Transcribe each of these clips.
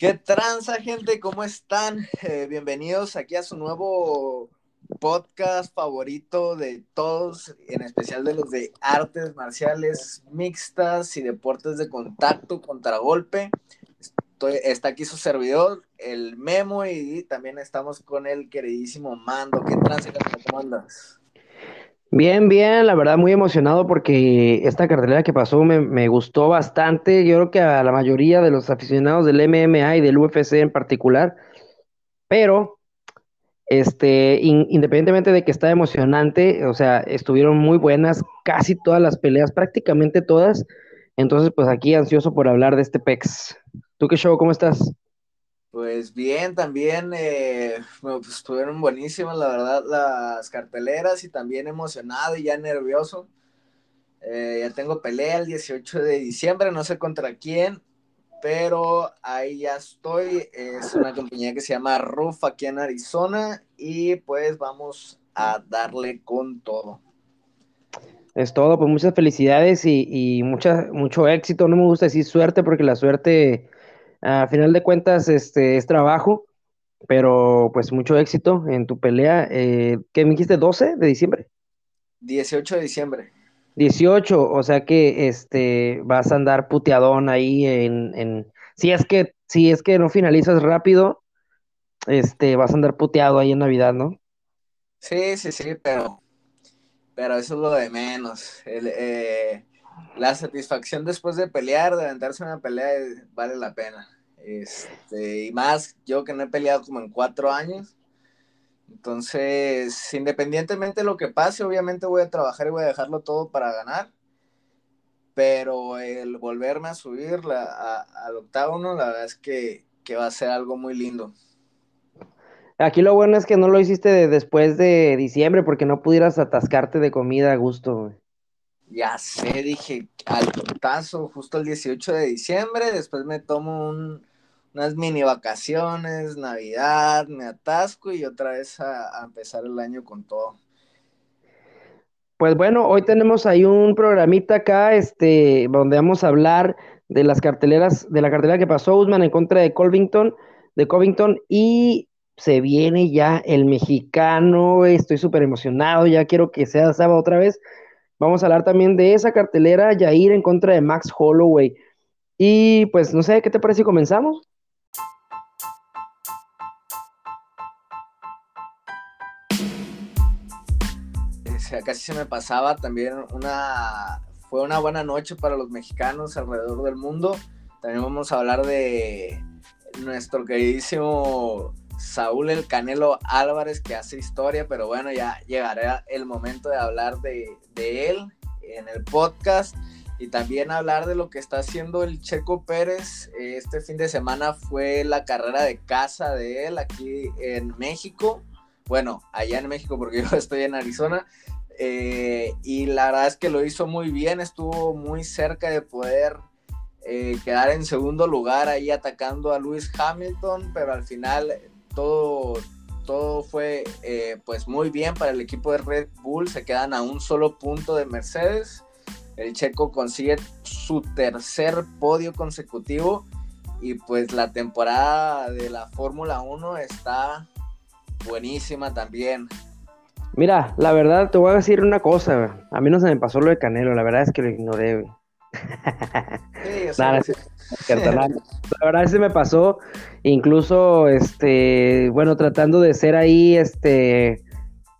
¿Qué tranza, gente? ¿Cómo están? Eh, bienvenidos aquí a su nuevo podcast favorito de todos, en especial de los de artes marciales mixtas y deportes de contacto, contragolpe. Estoy, está aquí su servidor, el Memo, y también estamos con el queridísimo Mando. ¿Qué tranza, ¿Cómo andas? Bien, bien, la verdad muy emocionado porque esta cartelera que pasó me, gustó bastante. Yo creo que a la mayoría de los aficionados del MMA y del UFC en particular, pero este, independientemente de que está emocionante, o sea, estuvieron muy buenas casi todas las peleas, prácticamente todas. Entonces, pues aquí ansioso por hablar de este PEX. ¿Tú qué show? ¿Cómo estás? Pues bien, también eh, pues, estuvieron buenísimas, la verdad, las carteleras y también emocionado y ya nervioso. Eh, ya tengo pelea el 18 de diciembre, no sé contra quién, pero ahí ya estoy. Es una compañía que se llama Ruf aquí en Arizona y pues vamos a darle con todo. Es todo, pues muchas felicidades y, y mucha, mucho éxito. No me gusta decir suerte porque la suerte a final de cuentas, este es trabajo, pero pues mucho éxito en tu pelea. Eh, ¿Qué me dijiste? ¿12 de diciembre? 18 de diciembre. 18, o sea que este vas a andar puteadón ahí en, en si es que si es que no finalizas rápido, este vas a andar puteado ahí en Navidad, ¿no? Sí, sí, sí, pero pero eso es lo de menos. El, eh, la satisfacción después de pelear, de aventarse una pelea, vale la pena. Este, y más, yo que no he peleado como en cuatro años. Entonces, independientemente de lo que pase, obviamente voy a trabajar y voy a dejarlo todo para ganar. Pero el volverme a subir al octágono, la verdad es que, que, va a ser algo muy lindo. Aquí lo bueno es que no lo hiciste después de diciembre porque no pudieras atascarte de comida a gusto. Ya sé, dije al putazo justo el 18 de diciembre, después me tomo unas mini vacaciones, Navidad, me atasco y otra vez a, empezar el año con todo. Pues bueno, hoy tenemos ahí un programita acá, este, donde vamos a hablar de las carteleras, de la cartelera que pasó Usman en contra de Colvington, de Covington, y se viene ya el mexicano, estoy súper emocionado, ya quiero que sea sábado otra vez, Vamos a hablar también de esa cartelera, Jair en contra de Max Holloway. Y pues no sé, ¿qué te parece si comenzamos? Casi se me pasaba también una... Fue una buena noche para los mexicanos alrededor del mundo. También vamos a hablar de nuestro queridísimo Saúl El Canelo Álvarez que hace historia, pero bueno, ya llegará el momento de hablar de, él en el podcast y también hablar de lo que está haciendo el Checo Pérez. Este fin de semana fue la carrera de casa de él aquí en México. Bueno, allá en México porque yo estoy en Arizona. Eh, y la verdad es que lo hizo muy bien, estuvo muy cerca de poder eh, quedar en segundo lugar ahí atacando a Lewis Hamilton, pero al final todo, todo fue eh, pues muy bien para el equipo de Red Bull, se quedan a un solo punto de Mercedes, el checo consigue su tercer podio consecutivo y pues la temporada de la Fórmula 1 está buenísima también. Mira, la verdad te voy a decir una cosa, a mí no se me pasó lo de Canelo, la verdad es que lo ignoré. Sí, la, verdad se me pasó, incluso, este, bueno, tratando de ser ahí, este,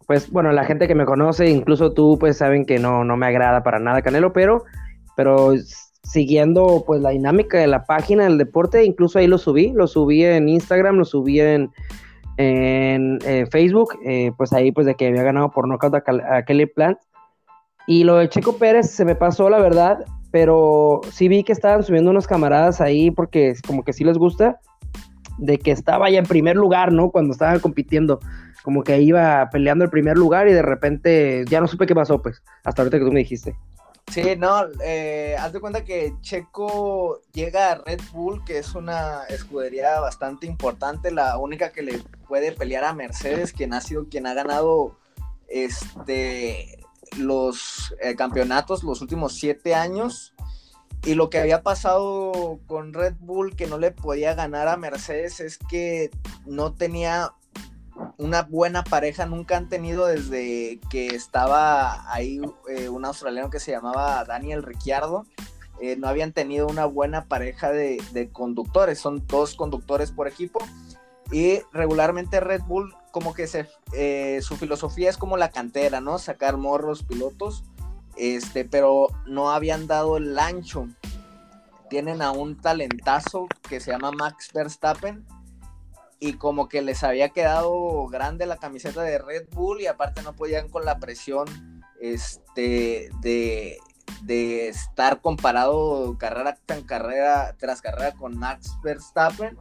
pues, bueno, la gente que me conoce, incluso tú, pues, saben que no, no me agrada para nada Canelo, pero, pero siguiendo, pues, la dinámica de la página del deporte, incluso ahí lo subí, lo subí en Instagram, lo subí en, en, Facebook, eh, pues ahí, pues, de que había ganado por knockout a, a Kelly Plant, y lo de Checo Pérez se me pasó, la verdad, pero sí vi que estaban subiendo unos camaradas ahí porque como que sí les gusta, de que estaba ya en primer lugar, ¿no? Cuando estaban compitiendo, como que iba peleando el primer lugar y de repente ya no supe qué pasó, pues, hasta ahorita que tú me dijiste. Sí, no, eh, haz de cuenta que Checo llega a Red Bull, que es una escudería bastante importante, la única que le puede pelear a Mercedes, quien ha sido quien ha ganado este los eh, campeonatos los últimos siete años. y lo que había pasado con Red Bull, que no le podía ganar a Mercedes, es que no tenía una buena pareja, nunca han tenido desde que estaba ahí eh, un australiano que se llamaba Daniel Ricciardo. Eh, no habían tenido una buena pareja de, conductores, son dos conductores por equipo. Y regularmente Red Bull, como que se, eh, su filosofía es como la cantera, ¿no? Sacar morros pilotos este, pero no habían dado el ancho. Tienen a un talentazo que se llama Max Verstappen y como que les había quedado grande la camiseta de Red Bull y aparte no podían con la presión este, de, de estar comparado carrera carrera tras carrera con Max Verstappen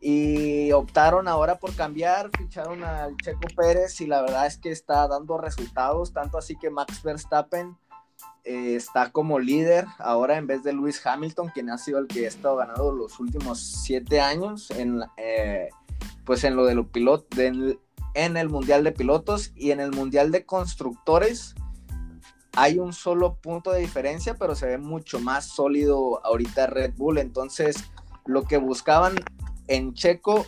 y optaron ahora por cambiar, ficharon al Checo Pérez y la verdad es que está dando resultados, tanto así que Max Verstappen eh, está como líder ahora en vez de Lewis Hamilton, quien ha sido el que ha estado ganando los últimos siete años en, eh, pues en lo de los pilotos, en el Mundial de Pilotos y en el Mundial de Constructores. Hay un solo punto de diferencia, pero se ve mucho más sólido ahorita Red Bull. Entonces, lo que buscaban en Checo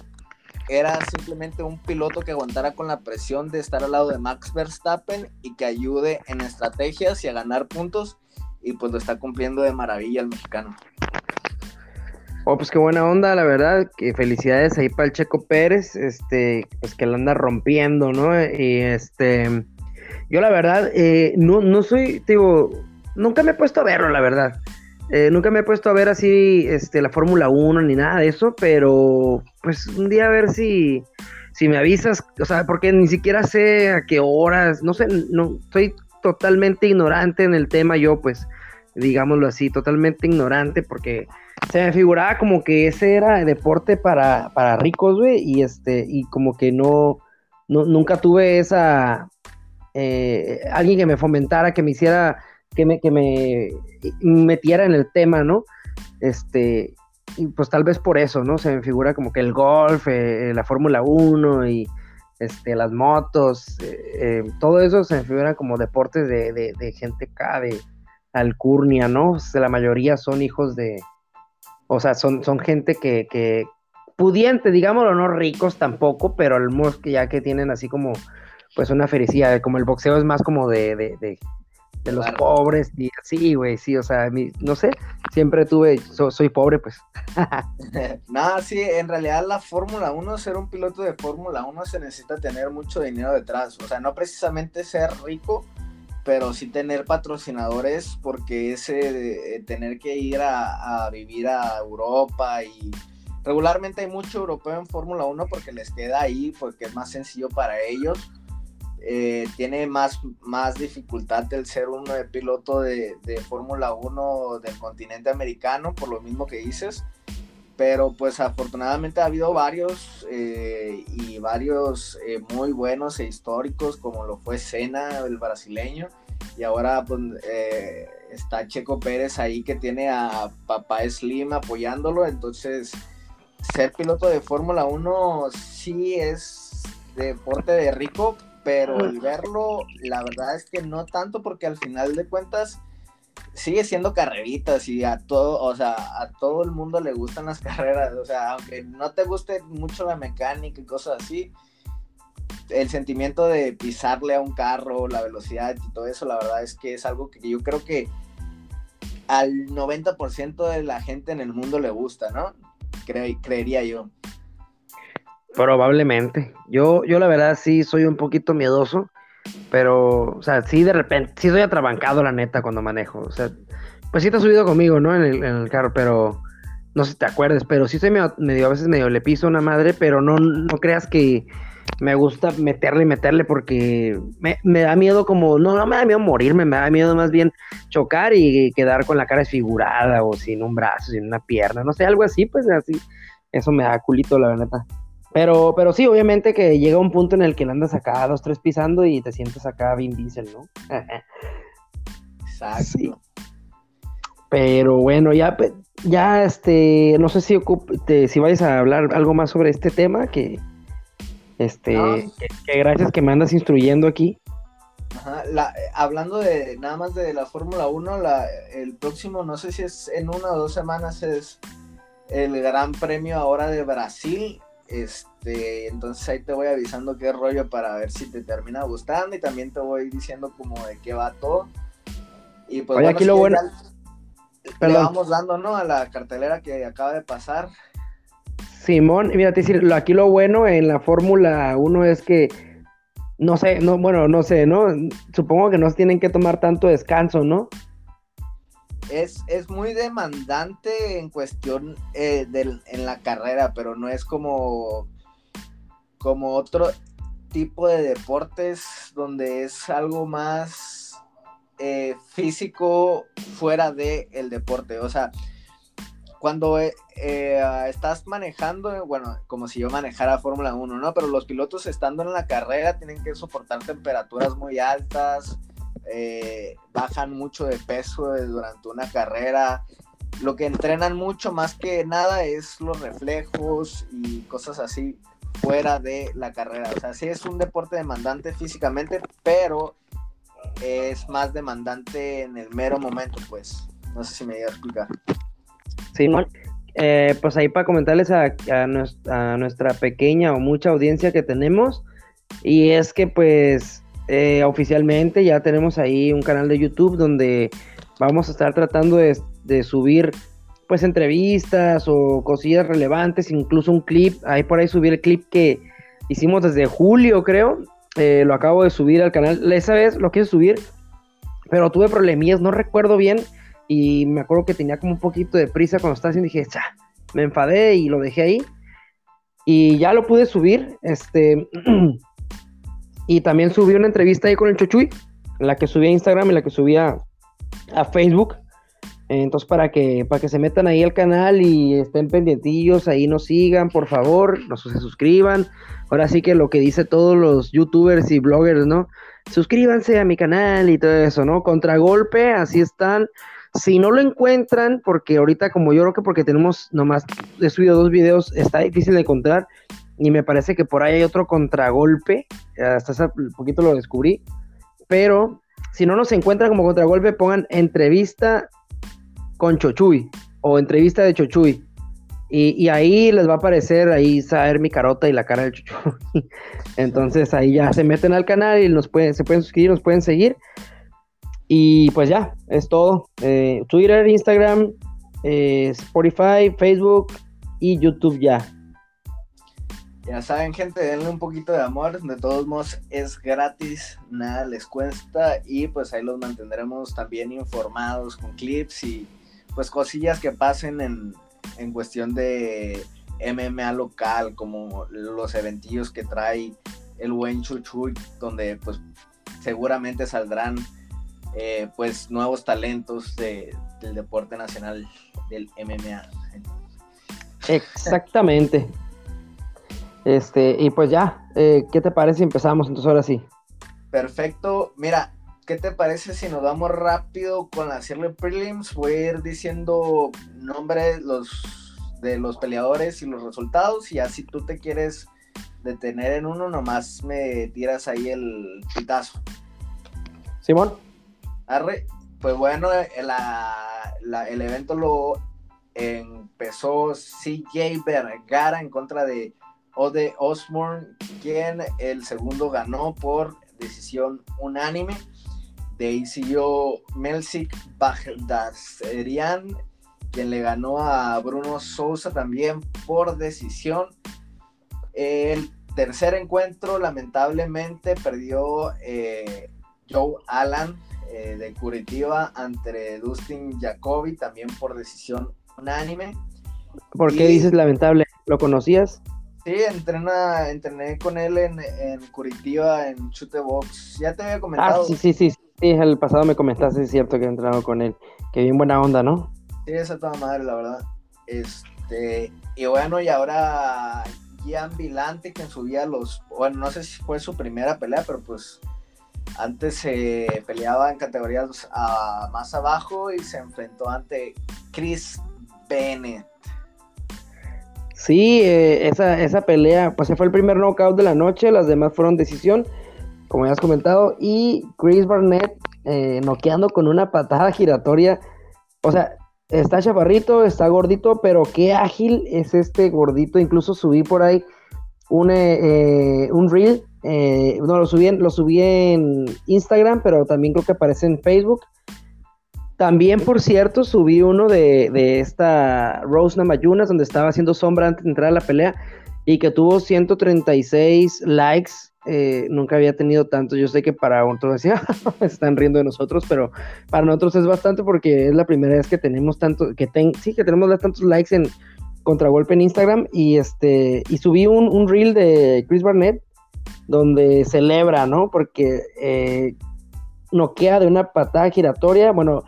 era simplemente un piloto que aguantara con la presión de estar al lado de Max Verstappen y que ayude en estrategias y a ganar puntos. Y pues lo está cumpliendo de maravilla el mexicano. Oh, pues qué buena onda, la verdad. Que felicidades ahí para el Checo Pérez, este, pues que lo anda rompiendo, ¿no? Y este, yo la verdad, eh, no, no soy, digo, nunca me he puesto a verlo, la verdad. Eh, nunca me he puesto a ver así este, la Fórmula 1 ni nada de eso, pero pues un día a ver si, si me avisas, o sea, porque ni siquiera sé a qué horas, no sé, no, soy totalmente ignorante en el tema yo, pues, digámoslo así, totalmente ignorante, porque se me figuraba como que ese era deporte para, para ricos, güey, y este, y como que no, no nunca tuve esa, eh, alguien que me fomentara, que me hiciera que me, que me metiera en el tema, ¿no? Este, y pues tal vez por eso, ¿no? Se me figura como que el golf, eh, la Fórmula 1 y este, las motos, eh, eh, todo eso se me figura como deportes de, de, gente acá, de alcurnia, ¿no? la mayoría son hijos de, o sea, son, son gente que, que pudiente, digámoslo, no ricos tampoco, pero el que ya que tienen así como, pues una felicidad, como el boxeo es más como de, de de los pobres y así, güey, sí, o sea, no sé, siempre tuve, soy pobre, pues. Nada, sí, en realidad la Fórmula 1, ser un piloto de Fórmula 1 se necesita tener mucho dinero detrás, o sea, no precisamente ser rico, pero sí tener patrocinadores, porque ese tener que ir a, a vivir a Europa y regularmente hay mucho europeo en Fórmula 1 porque les queda ahí, porque es más sencillo para ellos eh, tiene más, más dificultad el ser un piloto de, Fórmula 1 del continente americano, por lo mismo que dices. Pero pues afortunadamente ha habido varios eh, y varios eh, muy buenos e históricos, como lo fue Senna, el brasileño. Y ahora pues, está Checo Pérez ahí que tiene a Papá Slim apoyándolo. Entonces, ser piloto de Fórmula 1 sí es deporte de rico, pero el verlo, la verdad es que no tanto porque al final de cuentas sigue siendo carreritas y a todo, o sea, a todo el mundo le gustan las carreras, o sea, aunque no te guste mucho la mecánica y cosas así, el sentimiento de pisarle a un carro, la velocidad y todo eso, la verdad es que es algo que yo creo que al 90% de la gente en el mundo le gusta, ¿no? creería yo. Probablemente. Yo, yo la verdad sí soy un poquito miedoso, pero, o sea, sí de repente, sí soy atrabancado la neta cuando manejo. O sea, pues sí te has subido conmigo, ¿no? En el, en el carro, pero no sé si te acuerdes, pero sí soy medio, a veces medio le piso una madre, pero no, no creas que me gusta meterle y meterle porque me, me, da miedo como, no, no me da miedo morirme, me da miedo más bien chocar y quedar con la cara desfigurada o sin un brazo, sin una pierna, no sé, algo así, pues así, eso me da culito la verdad. Pero, pero sí, obviamente que llega un punto en el que le andas acá dos, tres pisando y te sientes acá Vin Diesel, ¿no? Exacto. Pero bueno, ya, ya este, no sé si si vais a hablar algo más sobre este tema, que este, que, gracias que me andas instruyendo aquí. Ajá, la, hablando de nada más de la Fórmula 1, la, el próximo, no sé si es en una o dos semanas, es el Gran Premio ahora de Brasil. Este, entonces ahí te voy avisando qué rollo para ver si te termina gustando y también te voy diciendo como de qué va todo. Y pues aquí lo bueno. Le vamos dando, ¿no? A la cartelera que acaba de pasar. Simón, mira, te decir, aquí lo bueno en la Fórmula 1 es que no sé, no, bueno, no sé, ¿no? Supongo que no tienen que tomar tanto descanso, ¿no? Es, es muy demandante en cuestión eh, en la carrera, pero no es como, como otro tipo de deportes donde es algo más eh, físico fuera del el deporte. O sea, cuando eh, estás manejando, bueno, como si yo manejara Fórmula 1, ¿no? Pero los pilotos estando en la carrera tienen que soportar temperaturas muy altas, eh, bajan mucho de peso durante una carrera. Lo que entrenan mucho más que nada es los reflejos y cosas así fuera de la carrera. O sea, sí es un deporte demandante físicamente, pero es más demandante en el mero momento, pues. No sé si me voy a explicar. Simón, eh, pues ahí para comentarles a, nuestra, pequeña o mucha audiencia que tenemos, y es que pues eh, oficialmente ya tenemos ahí un canal de YouTube donde vamos a estar tratando de, subir pues entrevistas o cosillas relevantes, incluso un clip, ahí por ahí subir el clip que hicimos desde julio creo, eh, lo acabo de subir al canal, esa vez lo quise subir, pero tuve problemillas, no recuerdo bien. Y me acuerdo que tenía como un poquito de prisa cuando estaba haciendo y dije, Cha", me enfadé y lo dejé ahí. Y ya lo pude subir, este, y también subí una entrevista ahí con el Chochuy, la que subí a Instagram y la que subí a, Facebook. Entonces, para que, para que se metan ahí al canal y estén pendientillos, ahí nos sigan, por favor, nos se suscriban. Ahora sí que lo que dice todos los youtubers y bloggers, ¿no? Suscríbanse a mi canal y todo eso, ¿no? Contragolpe, así están. Si no lo encuentran, porque ahorita como yo creo que porque tenemos nomás he subido dos videos, está difícil de encontrar y me parece que por ahí hay otro contragolpe, hasta hace poquito lo descubrí, pero si no nos encuentran como contragolpe, pongan entrevista con Chochuy o entrevista de Chochuy. Y, ahí les va a aparecer ahí saber mi carota y la cara del Chochuy. Entonces ahí ya se meten al canal y nos pueden, se pueden suscribir, nos pueden seguir. Y pues ya, es todo. Eh, Twitter, Instagram, eh, Spotify, Facebook y YouTube ya. Ya saben, gente, denle un poquito de amor. De todos modos, es gratis, nada les cuesta. Y pues ahí los mantendremos también informados con clips y pues cosillas que pasen en, en cuestión de MMA local, como los eventillos que trae el buen Chuchuy, donde pues seguramente saldrán eh, pues nuevos talentos del deporte nacional del MMA. Exactamente. Este, y pues ya, eh, ¿qué te parece si empezamos entonces ahora sí? Perfecto. Mira, ¿qué te parece si nos vamos rápido con la serie prelims? Voy a ir diciendo nombres los, de los peleadores y los resultados y así tú te quieres detener en uno, nomás me tiras ahí el pitazo. Simón. Arre, pues bueno, el evento lo empezó CJ Vergara en contra de Ode Osborne, quien el segundo ganó por decisión unánime. De ahí siguió Melsik Bagdaserian, quien le ganó a Bruno Sousa también por decisión. El tercer encuentro, lamentablemente, perdió eh, Joe Allen eh, de Curitiba ante Dustin Jacoby, también por decisión unánime. ¿Por qué dices lamentable? ¿Lo conocías? Sí, entrena, entrené con él en, Curitiba, en Chute Box. Ya te había comentado. Ah, sí, sí, sí, sí, el pasado me comentaste, es cierto que he entrenado con él. Qué bien buena onda, ¿no? Sí, esa toda madre, la verdad. Este, y bueno, y ahora Gian Vilante, quien subía los, bueno, no sé si fue su primera pelea, pero pues antes se peleaba en categorías ah, más abajo y se enfrentó ante Chris Bennett. Sí, eh, esa, esa pelea, pues fue el primer knockout de la noche, las demás fueron decisión. como ya has comentado, y Chris Barnett eh, noqueando con una patada giratoria. O sea, está chaparrito, está gordito, pero qué ágil es este gordito. Incluso subí por ahí un, eh, eh, un reel. no, lo subí, en, lo subí en Instagram, pero también creo que aparece en Facebook. También, por cierto, subí uno de, de esta Rose Namayunas, donde estaba haciendo sombra antes de entrar a la pelea y que tuvo 136 likes. Eh, nunca había tenido tanto. Yo sé que para otros decía, están riendo de nosotros, pero para nosotros es bastante porque es la primera vez que tenemos tanto, que ten, sí, que tenemos tantos likes en Contragolpe en Instagram y este y subí un, un reel de Chris Barnett donde celebra, ¿no? Porque eh, noquea de una patada giratoria, bueno,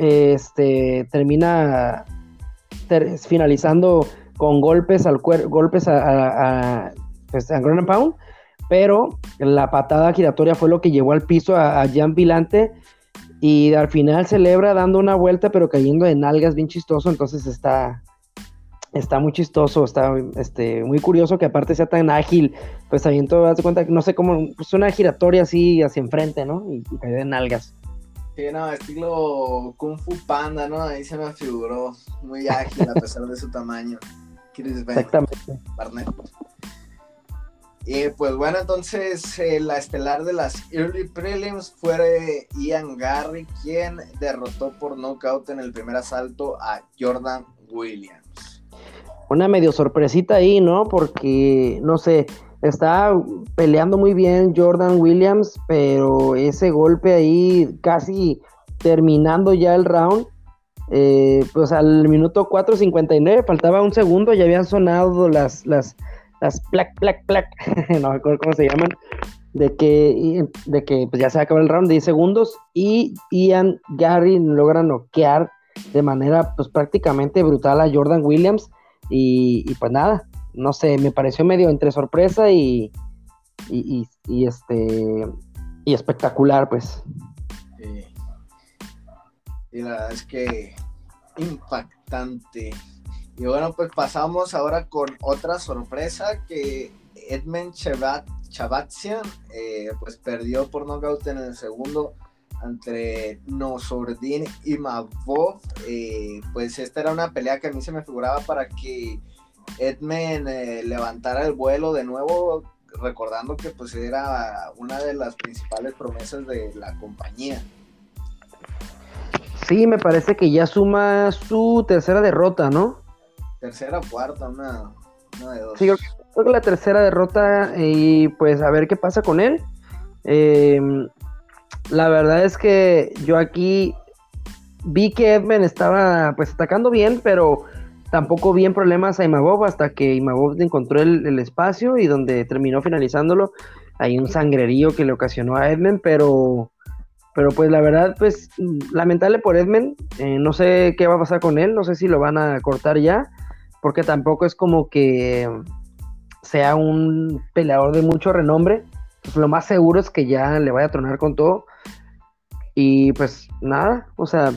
este, termina finalizando con golpes al cuerpo, golpes a, a, pues, a Pound, pero la patada giratoria fue lo que llevó al piso a, Jan Vilante y al final celebra dando una vuelta pero cayendo en algas bien chistoso, entonces está está muy chistoso, está este, muy curioso que aparte sea tan ágil, pues también todo, das cuenta, no sé cómo, pues una giratoria así hacia enfrente, ¿no? Y, y cayó en algas. Sí, no, estilo Kung Fu Panda, ¿no? Ahí se me figuró muy ágil a pesar de su tamaño. Exactamente. Barnett. Y pues bueno, entonces eh, la estelar de las Early Prelims fue Ian Garry, quien derrotó por knockout en el primer asalto a Jordan Williams. Una medio sorpresita ahí, ¿no? Porque, no sé, está peleando muy bien Jordan Williams, pero ese golpe ahí casi terminando ya el round, eh, pues al minuto 4.59, faltaba un segundo, ya habían sonado las, las, las plac, plac, plac, no me acuerdo cómo se llaman, de que, de que pues ya se acabó el round de 10 segundos y Ian Gary logra noquear de manera pues prácticamente brutal a Jordan Williams y pues nada, no sé, me pareció medio entre sorpresa y, y, este y espectacular, pues. Sí. Y la verdad es que impactante. Y bueno, pues pasamos ahora con otra sorpresa que Edmund Chabat, Chabatsian eh, pues perdió por knockout en el segundo entre Nosordin y Mavov. Eh, pues esta era una pelea que a mí se me figuraba para que Edmen eh, levantara el vuelo de nuevo, recordando que pues era una de las principales promesas de la compañía. Sí, me parece que ya suma su tercera derrota, ¿no? Tercera o cuarta, una, de dos. Sí, creo que la tercera derrota y pues a ver qué pasa con él. Em, la verdad es que yo aquí vi que Edmen estaba pues atacando bien, pero tampoco vi en problemas a Imagov hasta que Imagov encontró el, espacio y donde terminó finalizándolo. Hay un sangrerío que le ocasionó a Edmen, pero, pero pues la verdad, pues lamentable por Edmen. Eh, no sé qué va a pasar con él, no sé si lo van a cortar ya, porque tampoco es como que sea un peleador de mucho renombre. Pues lo más seguro es que ya le vaya a tronar con todo. Y pues nada, o sea,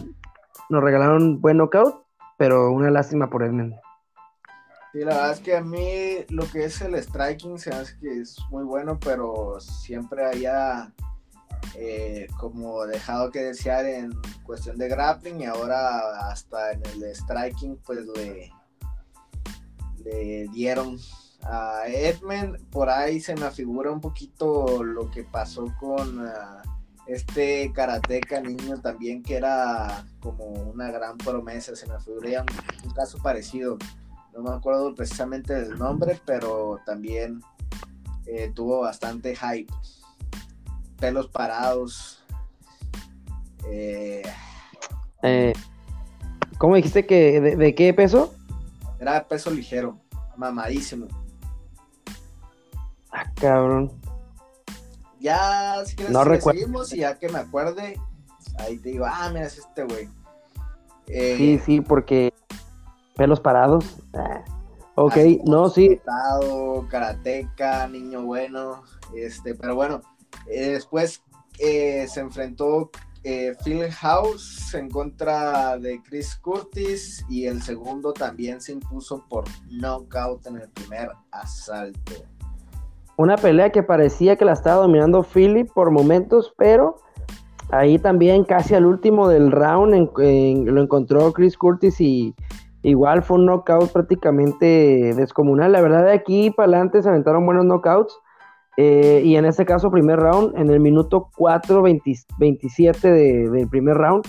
nos regalaron buen knockout pero una lástima por Edmund. Sí, la verdad es que a mí lo que es el striking se hace que es muy bueno, pero siempre haya eh, como dejado que desear en cuestión de grappling y ahora hasta en el striking pues le, le dieron a Edmund. Por ahí se me figura un poquito lo que pasó con... Ah, este karateca niño también que era como una gran promesa, se me figura un, caso parecido, no me acuerdo precisamente del nombre, pero también eh, tuvo bastante hype, pelos parados. Eh, eh, ¿Cómo dijiste que de, qué peso? Era peso ligero, mamadísimo. Ah, cabrón. Ya, si quieres, no seguimos y ya que me acuerde, ahí te digo, ah, mira, es este güey. Eh, sí, sí, porque pelos parados. Ah, ok, no, sí. Karateca, niño bueno. Este, pero bueno, eh, después eh, se enfrentó Phil House en contra de Chris Curtis y el segundo también se impuso por knockout en el primer asalto. Una pelea que parecía que la estaba dominando Philip por momentos, pero ahí también casi al último del round lo encontró Chris Curtis y igual fue un knockout prácticamente descomunal. La verdad de aquí para adelante se aventaron buenos knockouts. Eh, y en este caso, primer round, en el minuto 4, 27 del primer round,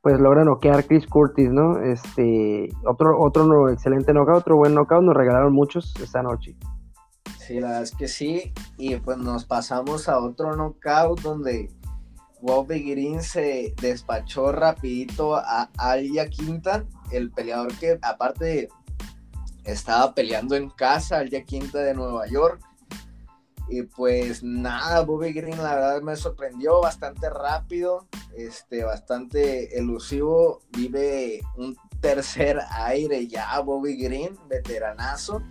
pues logra noquear Chris Curtis, ¿no? Este, otro, otro excelente knockout, otro buen knockout, nos regalaron muchos esta noche. Sí, la verdad es que sí, y pues nos pasamos a otro knockout donde Bobby Green se despachó rapidito a Alia Quinta, el peleador que aparte estaba peleando en casa, Alia Quinta de Nueva York, y pues nada, Bobby Green la verdad me sorprendió bastante rápido, este, bastante elusivo. Vive un tercer aire ya Bobby Green, veteranazo.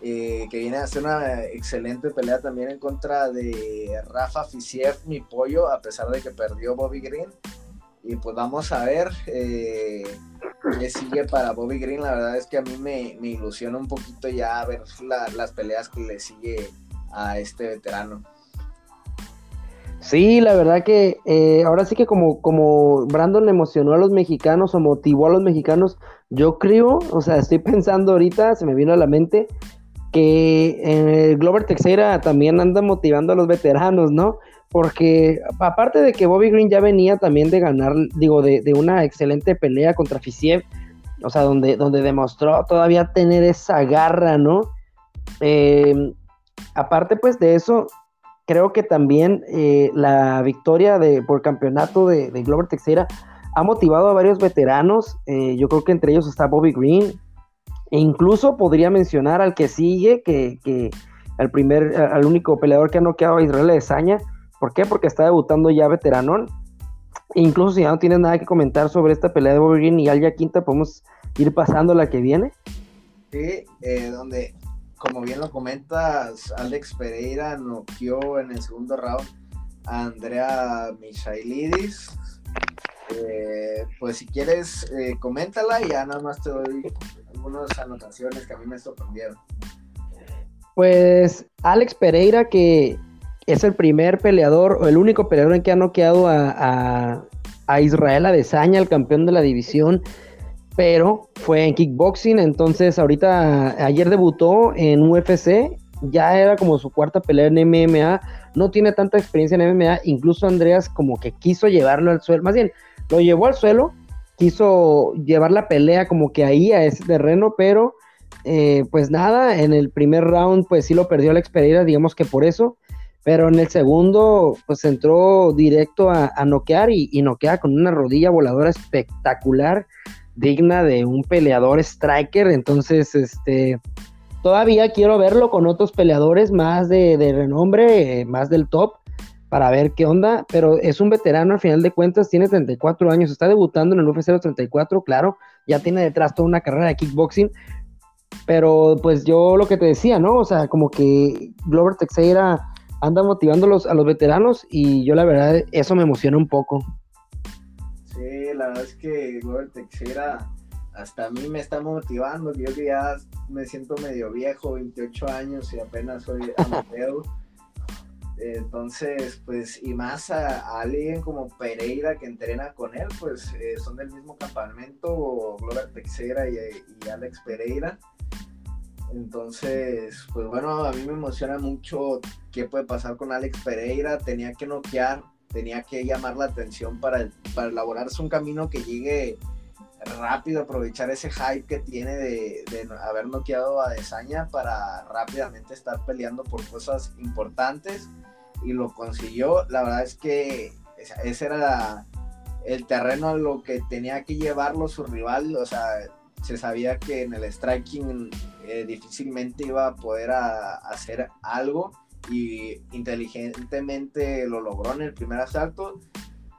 Eh, que viene a hacer una excelente pelea también en contra de Rafa Fisiev, mi pollo, a pesar de que perdió Bobby Green. Y pues vamos a ver eh, qué sigue para Bobby Green. La verdad es que a mí me, me ilusiona un poquito ya ver las peleas que le sigue a este veterano. Sí, la verdad que eh, ahora sí que como, como Brandon emocionó a los mexicanos o motivó a los mexicanos, yo creo, o sea, estoy pensando ahorita, se me vino a la mente, que eh, Glover Texera también anda motivando a los veteranos, ¿no? Porque aparte de que Bobby Green ya venía también de ganar, digo, de, de una excelente pelea contra Fisiev, o sea, donde, donde demostró todavía tener esa garra, ¿no? Eh, aparte pues de eso, creo que también eh, la victoria de, por campeonato de, Glover Texera ha motivado a varios veteranos. Eh, yo creo que entre ellos está Bobby Green. E incluso podría mencionar al que sigue, que, que al primer, al único peleador que ha noqueado a Israel Desaña. ¿Por qué? Porque está debutando ya veteranón. E incluso si ya no tienes nada que comentar sobre esta pelea de Bobby y Alia Quinta, podemos ir pasando la que viene. Sí, eh, donde como bien lo comentas, Alex Pereira noqueó en el segundo round a Andrea Michailidis. Eh, pues si quieres, eh, coméntala y ya nada más te doy algunas anotaciones que a mí me sorprendieron. Pues Alex Pereira, que es el primer peleador, o el único peleador en que ha noqueado a, a, a Israel Adesanya, el campeón de la división pero fue en kickboxing, entonces ahorita ayer debutó en UFC, ya era como su cuarta pelea en MMA, no tiene tanta experiencia en MMA, incluso Andreas como que quiso llevarlo al suelo, más bien lo llevó al suelo, quiso llevar la pelea como que ahí a ese terreno, pero eh, pues nada, en el primer round pues sí lo perdió Alex Pereira, digamos que por eso, pero en el segundo pues entró directo a, noquear y, y noquea con una rodilla voladora espectacular digna de un peleador striker. Entonces, este, todavía quiero verlo con otros peleadores más de, renombre, eh, más del top, para ver qué onda. Pero es un veterano al final de cuentas, tiene 34 años, está debutando en el UFC 34, claro, ya tiene detrás toda una carrera de kickboxing. Pero pues yo lo que te decía, ¿no? O sea, como que Glover Teixeira anda motivando a los veteranos y yo la verdad eso me emociona un poco. Sí, la verdad es que Robert Teixeira hasta a mí me está motivando. Yo que ya me siento medio viejo, 28 años y apenas soy amateur. Entonces, pues, y más a, alguien como Pereira que entrena con él, pues eh, son del mismo campamento, Glover Teixeira y, Alex Pereira. Entonces, pues bueno, a mí me emociona mucho qué puede pasar con Alex Pereira. Tenía que noquear tenía que llamar la atención para, para elaborarse un camino que llegue rápido, aprovechar ese hype que tiene de, haber noqueado a Desaña para rápidamente estar peleando por cosas importantes y lo consiguió. La verdad es que ese era el terreno a lo que tenía que llevarlo su rival, o sea, se sabía que en el striking eh, difícilmente iba a poder hacer algo y inteligentemente lo logró en el primer asalto.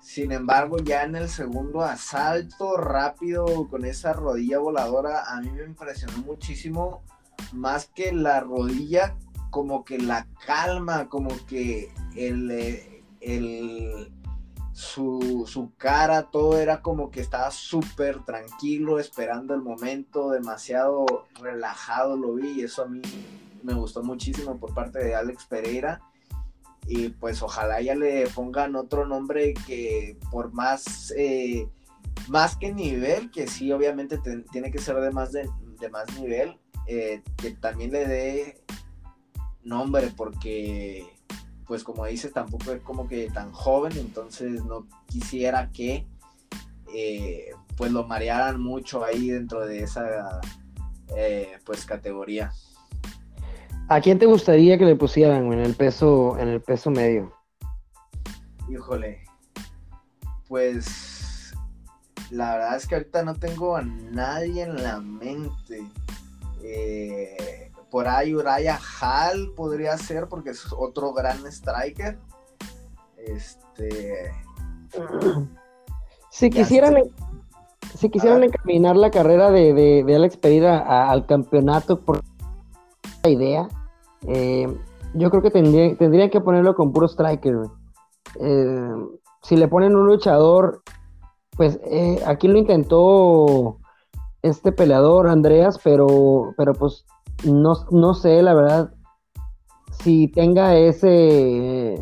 Sin embargo, ya en el segundo asalto rápido con esa rodilla voladora, a mí me impresionó muchísimo más que la rodilla, como que la calma, como que el, el su, su, cara, todo era como que estaba súper tranquilo, esperando el momento, demasiado relajado lo vi y eso a mí me gustó muchísimo por parte de Alex Pereira. Y pues ojalá ya le pongan otro nombre que por más, eh, más que nivel, que sí obviamente tiene que ser de más, de, más nivel, eh, que también le dé nombre porque pues como dices tampoco es como que tan joven entonces no quisiera que eh, pues lo marearan mucho ahí dentro de esa eh, pues categoría. ¿A quién te gustaría que le pusieran en el peso, en el peso medio? Híjole, pues la verdad es que ahorita no tengo a nadie en la mente. Eh, por ahí Uriah Hall podría ser porque es otro gran striker. Este. Si quisieran, si quisieran encaminar la carrera de, de, Alex Pereira al campeonato por la idea, eh, yo creo que tendría, tendrían que ponerlo con puro striker. Eh, si le ponen un luchador, pues eh, aquí lo intentó este peleador, Andreas, pero, pero pues no, no sé, la verdad, si tenga ese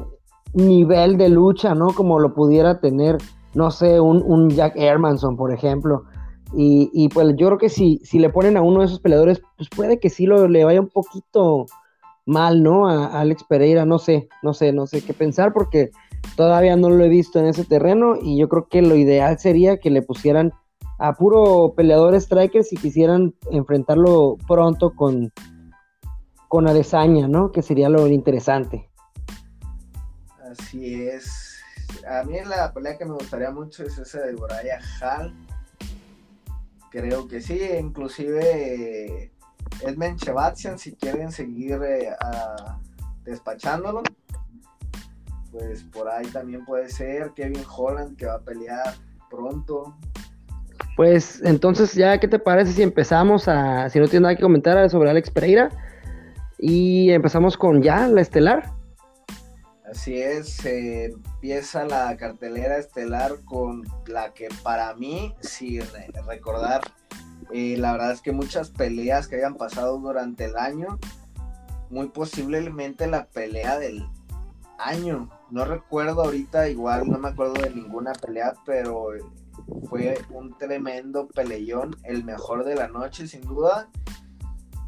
nivel de lucha, ¿no? Como lo pudiera tener no sé, un, Jack Hermanson, por ejemplo. Y, pues yo creo que si, si le ponen a uno de esos peleadores, pues puede que sí lo, le vaya un poquito mal, ¿no? A, Alex Pereira, no sé, no sé, no sé qué pensar porque todavía no lo he visto en ese terreno y yo creo que lo ideal sería que le pusieran a puro peleador striker si quisieran enfrentarlo pronto con, con ¿no? Que sería lo interesante. Así es a mí la pelea que me gustaría mucho es esa de Uriah Hall. Creo que sí, inclusive Edmund Chevatsian, si quieren seguir eh, despachándolo, pues por ahí también puede ser Kevin Holland que va a pelear pronto. Pues entonces ya, ¿qué te parece si empezamos a, si no tienes nada que comentar sobre Alex Pereira? Y empezamos con ya la estelar. Así es, empieza la cartelera estelar con la que para mí, sin recordar, eh, la verdad es que muchas peleas que hayan pasado durante el año, muy posiblemente la pelea del año. No recuerdo ahorita, igual no me acuerdo de ninguna pelea, pero fue un tremendo peleón, el mejor de la noche sin duda.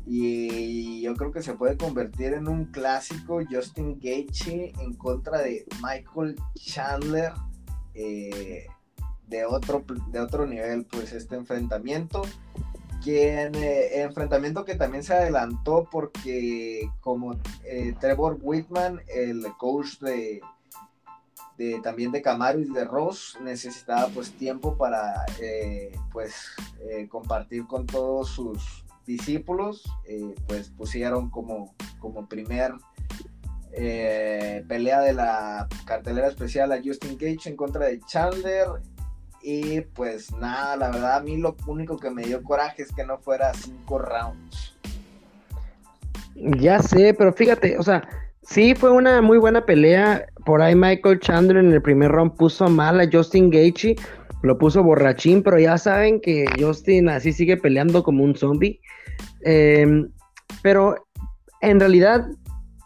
Y yo creo que se puede convertir en un clásico Justin Gaethje en contra de Michael Chandler eh, de, otro, de otro nivel pues este enfrentamiento. Eh, enfrentamiento que también se adelantó porque como eh, Trevor Whitman el coach de, también de Camaro y de Ross necesitaba pues tiempo para pues compartir con todos sus discípulos, eh, pues pusieron como, como primer eh, pelea de la cartelera especial a Justin Gage en contra de Chandler. Y pues nada, la verdad a mí lo único que me dio coraje es que no fuera cinco rounds. Ya sé, pero fíjate, o sea, sí fue una muy buena pelea. Por ahí Michael Chandler en el primer round puso mal a Justin Gaethje, lo puso borrachín, pero ya saben que Justin así sigue peleando como un zombie. Em, pero en realidad,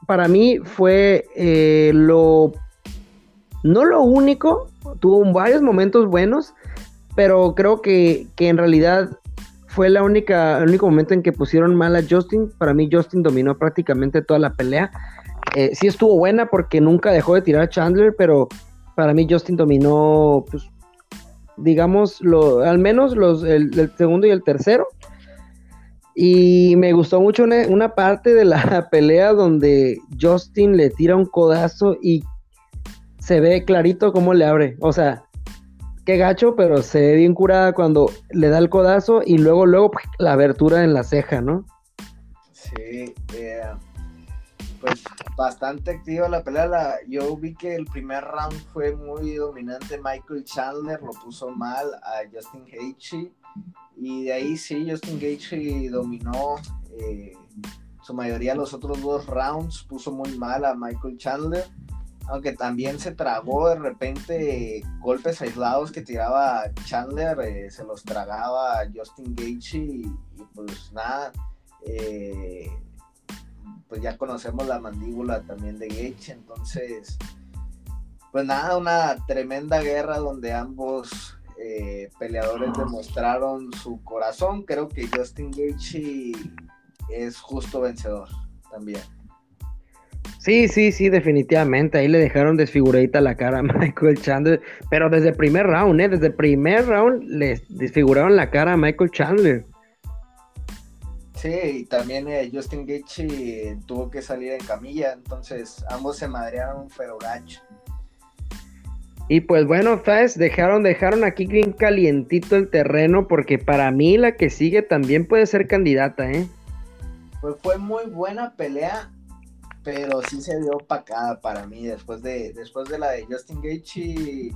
para mí fue eh, lo. No lo único, tuvo varios momentos buenos, pero creo que, en realidad fue la única, el único momento en que pusieron mal a Justin. Para mí, Justin dominó prácticamente toda la pelea. Eh, sí estuvo buena porque nunca dejó de tirar a Chandler, pero para mí Justin dominó, pues, digamos, lo, al menos los, el segundo y el tercero. Y me gustó mucho una, parte de la pelea donde Justin le tira un codazo y se ve clarito cómo le abre. O sea, qué gacho, pero se ve bien curada cuando le da el codazo y luego, luego la abertura en la ceja, ¿no? Sí, pues bastante activa la pelea. yo vi que el primer round fue muy dominante. Michael Chandler lo puso mal a Justin Gaethje y de ahí sí, Justin Gaethje dominó eh, su mayoría los otros dos rounds, puso muy mal a Michael Chandler, aunque también se tragó de repente golpes aislados que tiraba Chandler, eh, se los tragaba Justin Gaethje y, pues nada, eh, pues ya conocemos la mandíbula también de Gage, entonces, pues nada, una tremenda guerra donde ambos eh, peleadores demostraron su corazón. Creo que Justin Gaethje es justo vencedor también. Sí, sí, sí, definitivamente. Ahí le dejaron desfiguradita la cara a Michael Chandler. Pero desde el primer round, ¿eh? Desde el primer round le desfiguraron la cara a Michael Chandler. Sí, y también eh, Justin Gaethje tuvo que salir en camilla, entonces ambos se madrearon pero gacho. Y pues bueno, Faz, dejaron, dejaron aquí bien calientito el terreno porque para mí la que sigue también puede ser candidata, ¿eh? Pues fue muy buena pelea, pero sí se dio opacada para mí después de, después de la de Justin Gaethje.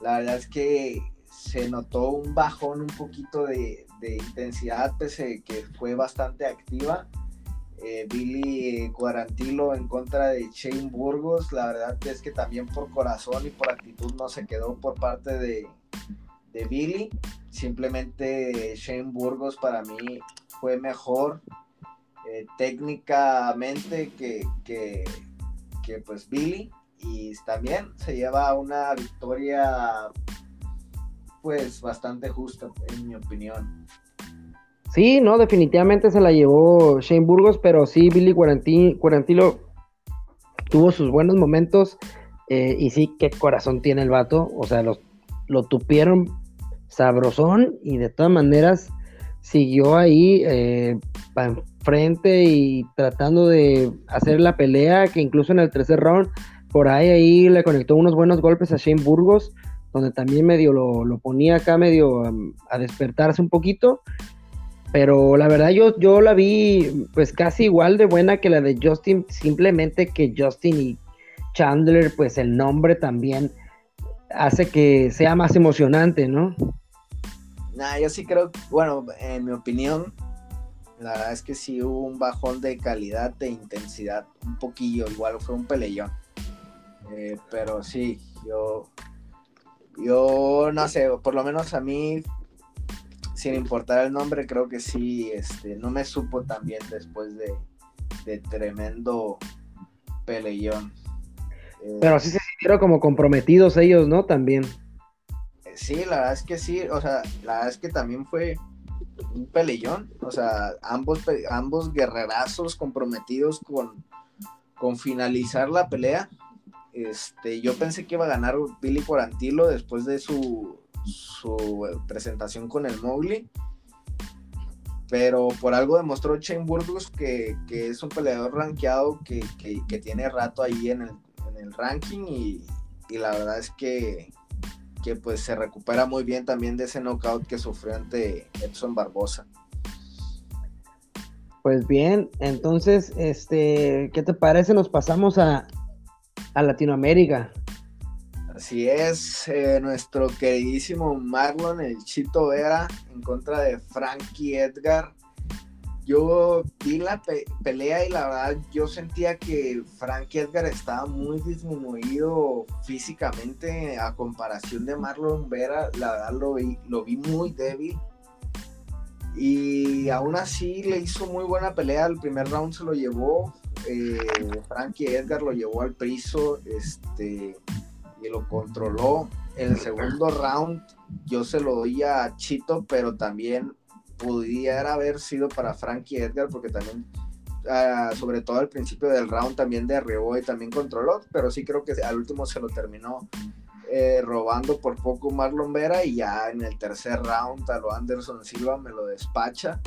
La verdad es que se notó un bajón un poquito de, de intensidad, pese que fue bastante activa. Eh, Billy Cuarantilo en contra de Shane Burgos. La verdad es que también por corazón y por actitud no se quedó por parte de, de Billy. Simplemente Shane Burgos para mí fue mejor eh, técnicamente que, que, que, pues Billy. Y también se lleva una victoria pues bastante justa en mi opinión. Sí, no, definitivamente se la llevó Shane Burgos, pero sí, Billy Cuarantilo tuvo sus buenos momentos eh, y sí, qué corazón tiene el vato, o sea, lo tupieron sabrosón y de todas maneras siguió ahí eh, para enfrente y tratando de hacer la pelea, que incluso en el tercer round, por ahí, ahí le conectó unos buenos golpes a Shane Burgos, donde también medio lo, ponía acá medio um, a despertarse un poquito pero la verdad yo, yo la vi pues casi igual de buena que la de Justin, simplemente que Justin y Chandler, pues el nombre también hace que sea más emocionante, ¿no? Nah, yo sí creo, bueno, en mi opinión, la verdad es que sí hubo un bajón de calidad, de intensidad, un poquillo, igual fue un peleón. Eh, pero sí, yo, yo no sé, por lo menos a mí sin importar el nombre, creo que sí, este, no me supo tan bien después de, tremendo peleón. Eh, Pero sí se sintieron como comprometidos ellos, ¿no? También. Sí, la verdad es que sí, o sea, la verdad es que también fue un peleón, o sea, ambos, ambos guerrerazos comprometidos con, con finalizar la pelea. Este, yo pensé que iba a ganar Billy Quarantilo después de su su presentación con el Mowgli. Pero por algo demostró Shane Burgos que, es un peleador rankeado que, tiene rato ahí en el, ranking y, la verdad es que, que pues se recupera muy bien también de ese knockout que sufrió ante Edson Barbosa. Pues bien, entonces, este, ¿qué te parece? Nos pasamos a, a Latinoamérica. Así es, eh, nuestro queridísimo Marlon, el Chito Vera, en contra de Frankie Edgar. Yo vi la pelea y la verdad yo sentía que Frankie Edgar estaba muy disminuido físicamente a comparación de Marlon Vera. La verdad lo vi, lo vi muy débil. Y aún así le hizo muy buena pelea. El primer round se lo llevó. Eh, Frankie Edgar lo llevó al piso. Este lo controló. El segundo round yo se lo doy a Chito, pero también pudiera haber sido para Frankie Edgar, porque también, ah, sobre todo al principio del round, también derribó y también controló, pero sí creo que al último se lo terminó eh, robando por poco Marlon Vera y ya en el tercer round a lo Anderson Silva me lo despacha.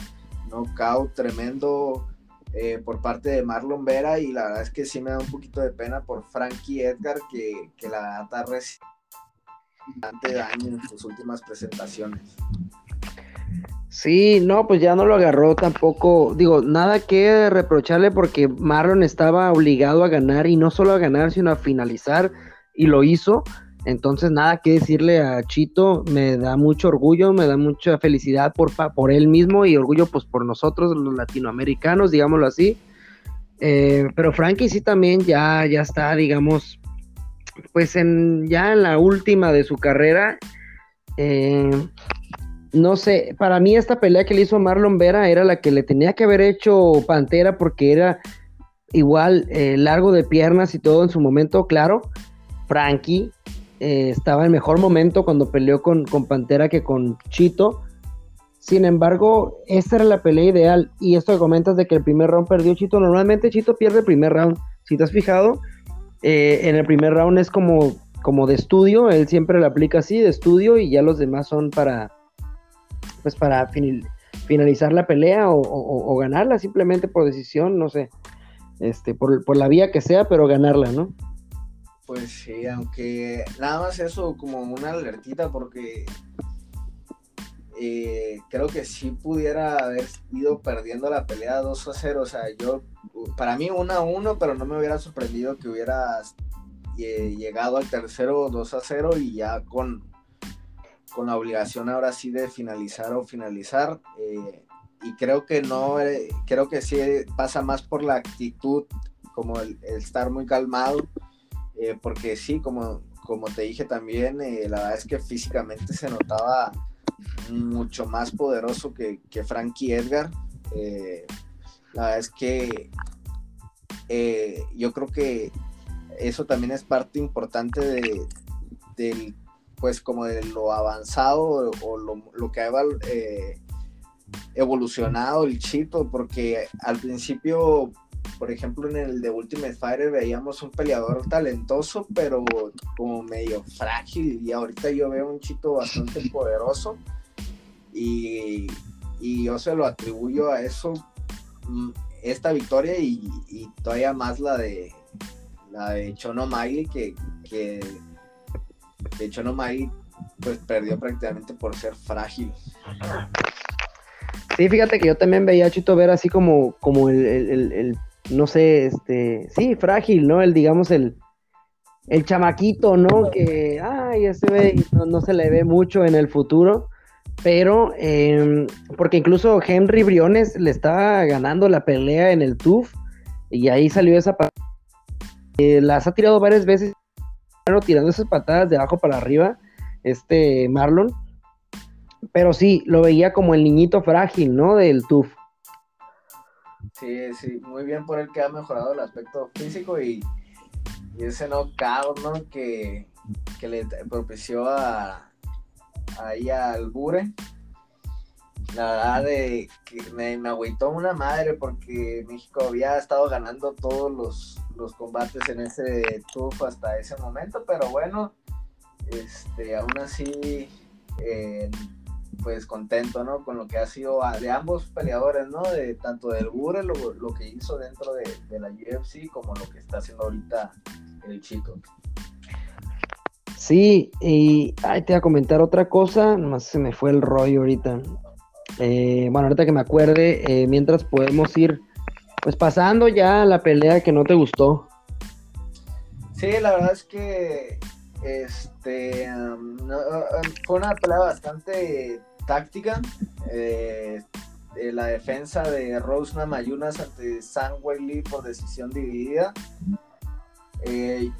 Knockout tremendo eh, por parte de Marlon Vera y la verdad es que sí me da un poquito de pena por Frankie Edgar que, que la data bastante daño en sus últimas presentaciones. Sí, no, pues ya no lo agarró tampoco. Digo, nada que reprocharle porque Marlon estaba obligado a ganar y no solo a ganar, sino a finalizar y lo hizo. Entonces, nada que decirle a Chito, me da mucho orgullo, me da mucha felicidad por, por él mismo y orgullo pues por nosotros, los latinoamericanos, digámoslo así. Eh, pero Frankie sí también ya, ya está, digamos, pues en, ya en la última de su carrera. Eh, no sé, para mí esta pelea que le hizo Marlon Vera era la que le tenía que haber hecho Pantera porque era igual eh, largo de piernas y todo en su momento, claro. Frankie eh, estaba en mejor momento cuando peleó con, con, Pantera que con Chito. Sin embargo, esta era la pelea ideal. Y esto que comentas de que el primer round perdió Chito. Normalmente Chito pierde el primer round. Si te has fijado, eh, en el primer round es como, como de estudio. Él siempre lo aplica así, de estudio. Y ya los demás son para, pues para finalizar la pelea o, ganarla simplemente por decisión. No sé. Este, por, por la vía que sea, pero ganarla, ¿no? Pues sí, aunque nada más eso como una alertita porque eh, creo que sí pudiera haber ido perdiendo la pelea 2 a 0. O sea, yo, para mí 1 a 1, pero no me hubiera sorprendido que hubiera eh, llegado al tercero 2 a 0 y ya con, con la obligación ahora sí de finalizar o finalizar. Eh, y creo que no, creo que sí pasa más por la actitud, como el estar muy calmado eh, porque sí, como, como te dije también, eh, la verdad es que físicamente se notaba mucho más poderoso que, que Frankie Edgar. Eh, la verdad es que yo creo que eso también es parte importante de, del, pues como de lo avanzado o lo, lo que ha evolucionado el chito, porque al principio por ejemplo, en el de Ultimate Fighter veíamos un peleador talentoso, pero como medio frágil. Y ahorita yo veo un chito bastante poderoso. Y, yo se lo atribuyo a eso, mm, esta victoria y, todavía más la de la de Chono Miley, que, que de Chono Miley pues perdió prácticamente por ser frágil. Sí, fíjate que yo también veía a Chito ver así como, como el no sé, este, sí, frágil, ¿no? El, digamos, el, el chamaquito, ¿no? Que, ay, ese ve, no, se le ve mucho en el futuro, pero, em, porque incluso Henry Briones le estaba ganando la pelea en el TUF, y ahí salió esa patada. Eh, las ha tirado varias veces, tirando esas patadas de abajo para arriba, este Marlon, pero sí, lo veía como el niñito frágil, ¿no? Del TUF. Sí, sí, muy bien por el que ha mejorado el aspecto físico y, ese knockout, ¿no? Que, que le propició a, ahí al Bure. La verdad de que me, me agüitó una madre porque México había estado ganando todos los, los combates en ese TUF hasta ese momento, pero bueno, este, aún así pues contento, ¿no? Con lo que ha sido de ambos peleadores, ¿no? De tanto del Bure, lo, que hizo dentro de, la UFC, como lo que está haciendo ahorita el chico. Sí, y ay, te voy a comentar otra cosa, nomás se me fue el rollo ahorita. Eh, bueno, ahorita que me acuerde, eh, mientras podemos ir pues pasando ya la pelea que no te gustó. Sí, la verdad es que este um, um, fue una pelea bastante táctica. Eh, la defensa de Rose Mayunas ante Sam Lee por decisión dividida. Eh,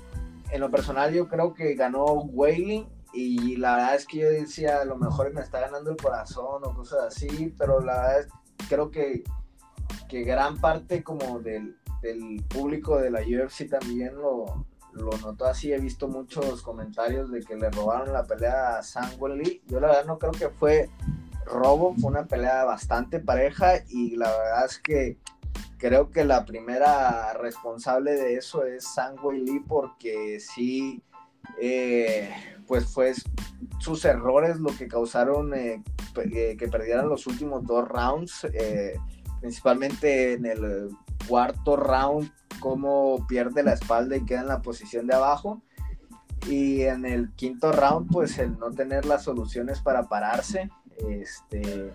en lo personal yo creo que ganó Whaley y la verdad es que yo decía a lo mejor me está ganando el corazón o cosas así, pero la verdad es creo que, que gran parte como del, del público de la UFC también lo, lo notó así. He visto muchos comentarios de que le robaron la pelea a Sam Lee. Yo la verdad no creo que fue robo, fue una pelea bastante pareja y la verdad es que creo que la primera responsable de eso es Sam Lee porque sí, eh, pues fue sus errores lo que causaron eh, eh, que perdieran los últimos dos rounds, principalmente en el cuarto round cómo pierde la espalda y queda en la posición de abajo. Y en el quinto round, pues el no tener las soluciones para pararse. Este,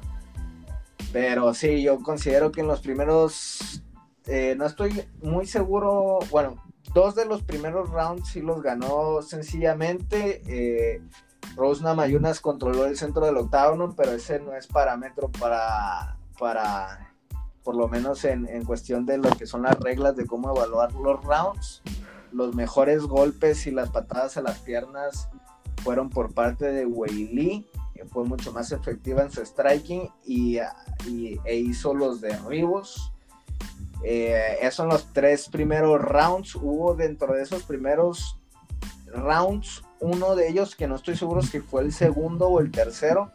pero sí, yo considero que en los primeros, eh, no estoy muy seguro, bueno, dos de los primeros rounds sí los ganó sencillamente. Eh, Rose Namayunas controló el centro del octágono, pero ese no es parámetro para, para por lo menos en, cuestión de lo que son las reglas de cómo evaluar los rounds, los mejores golpes y las patadas a las piernas fueron por parte de Weili, que fue mucho más efectiva en su striking y, e hizo los derribos. Eh, esos son los tres primeros rounds. Hubo dentro de esos primeros rounds uno de ellos que no estoy seguro si fue el segundo o el tercero,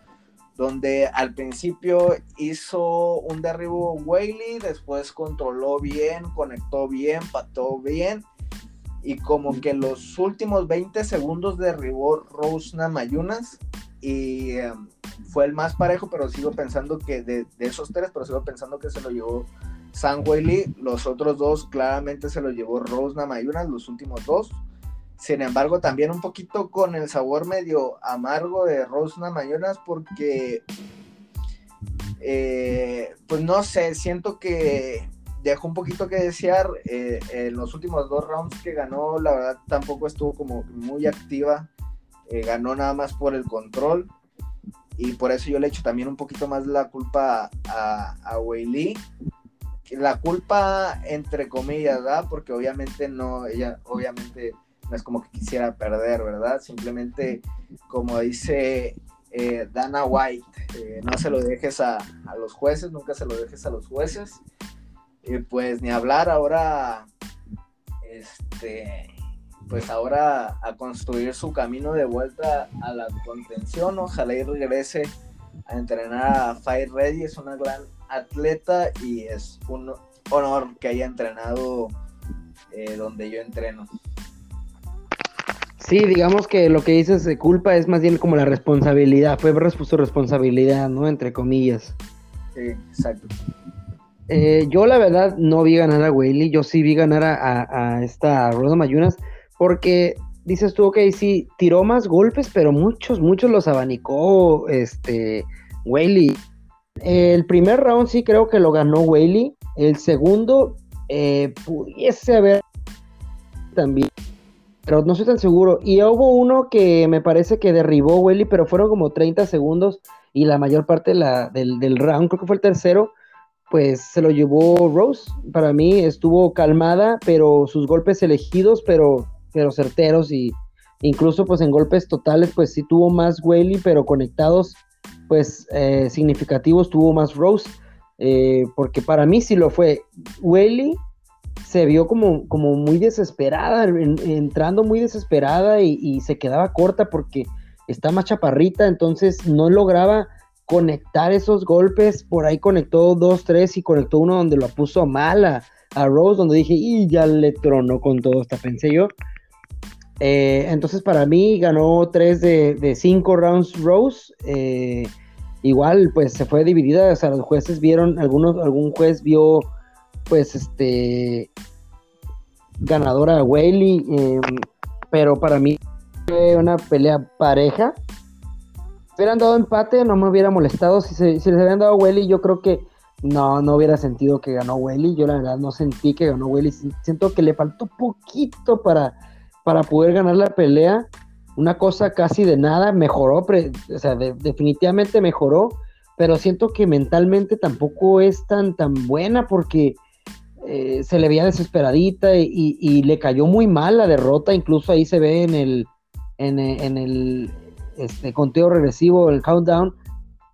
donde al principio hizo un derribo Whaley, después controló bien, conectó bien, pató bien. Y como que los últimos 20 segundos derribó Rose Mayunas y em, fue el más parejo, pero sigo pensando que de, esos tres, pero sigo pensando que se lo llevó San Whaley. Los otros dos claramente se lo llevó Rose Namayunas, los últimos dos. Sin embargo, también un poquito con el sabor medio amargo de Rose Namayunas porque, eh, pues no sé, siento que dejó un poquito que desear. Eh, en los últimos dos rounds que ganó, la verdad tampoco estuvo como muy activa. Eh, ganó nada más por el control. Y por eso yo le echo también un poquito más la culpa a, a Wei La culpa entre comillas, ¿verdad? Porque obviamente no, ella obviamente no es como que quisiera perder, ¿verdad? Simplemente, como dice eh, Dana White, eh, no se lo dejes a, los jueces, nunca se lo dejes a los jueces. Y pues ni hablar ahora, este, pues ahora a construir su camino de vuelta a la contención, ojalá y regrese a entrenar a Fire Ready, es una gran atleta y es un honor que haya entrenado eh, donde yo entreno. Sí, digamos que lo que dices de culpa es más bien como la responsabilidad, fue su responsabilidad, ¿no? Entre comillas. Sí, exacto. Eh, yo la verdad no vi ganar a Whaley, yo sí vi ganar a, esta Rosa Mayunas, porque dices tú, ok, sí, tiró más golpes, pero muchos, muchos los abanicó este Whaley. El primer round sí creo que lo ganó Whaley, el segundo eh, pudiese haber también pero no estoy tan seguro. Y hubo uno que me parece que derribó Welly, pero fueron como 30 segundos y la mayor parte del, round, creo que fue el tercero, pues se lo llevó Rose. Para mí estuvo calmada, pero sus golpes elegidos, pero, pero certeros y incluso pues en golpes totales, pues sí tuvo más Welly, pero conectados, pues eh, significativos tuvo más Rose. Eh, porque para mí sí lo fue. Welly se vio como, como muy desesperada, entrando muy desesperada y, se quedaba corta porque está más chaparrita, entonces no lograba conectar esos golpes. Por ahí conectó dos, tres y conectó uno donde lo puso mal a, Rose, donde dije, y ya le tronó con todo, hasta pensé yo. Eh, entonces para mí ganó tres de, cinco rounds Rose. Eh, igual pues se fue dividida, o sea, los jueces vieron, algunos, algún juez vio pues este ganadora Whaley, em, pero para mí fue una pelea pareja. Si hubieran dado empate, no me hubiera molestado. Si, se, les hubieran dado Whaley, yo creo que no, no hubiera sentido que ganó Whaley. Yo la verdad no sentí que ganó Whaley. Siento que le faltó poquito para, para poder ganar la pelea. Una cosa casi de nada, mejoró, o sea, definitivamente mejoró, pero siento que mentalmente tampoco es tan, tan buena porque eh, se le veía desesperadita y, le cayó muy mal la derrota, incluso ahí se ve en el, en, el este, conteo regresivo, el countdown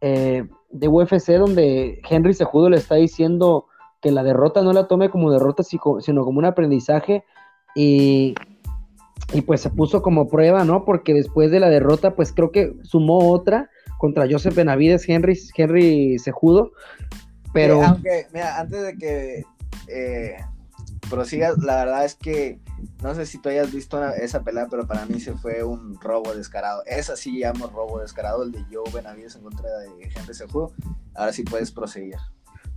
eh, de UFC, donde Henry Sejudo le está diciendo que la derrota no la tome como derrota, sino como un aprendizaje y, y pues se puso como prueba, ¿no? Porque después de la derrota, pues creo que sumó otra contra Joseph Benavides, Henry, Henry Sejudo. Pero. aunque, mira, antes de que eh, prosigas, la verdad es que no sé si tú hayas visto esa pelea, pero para mí se fue un robo descarado. Esa sí llamo robo descarado, el de Joe Benavides en contra de Henry Sejudo. Ahora sí puedes proseguir.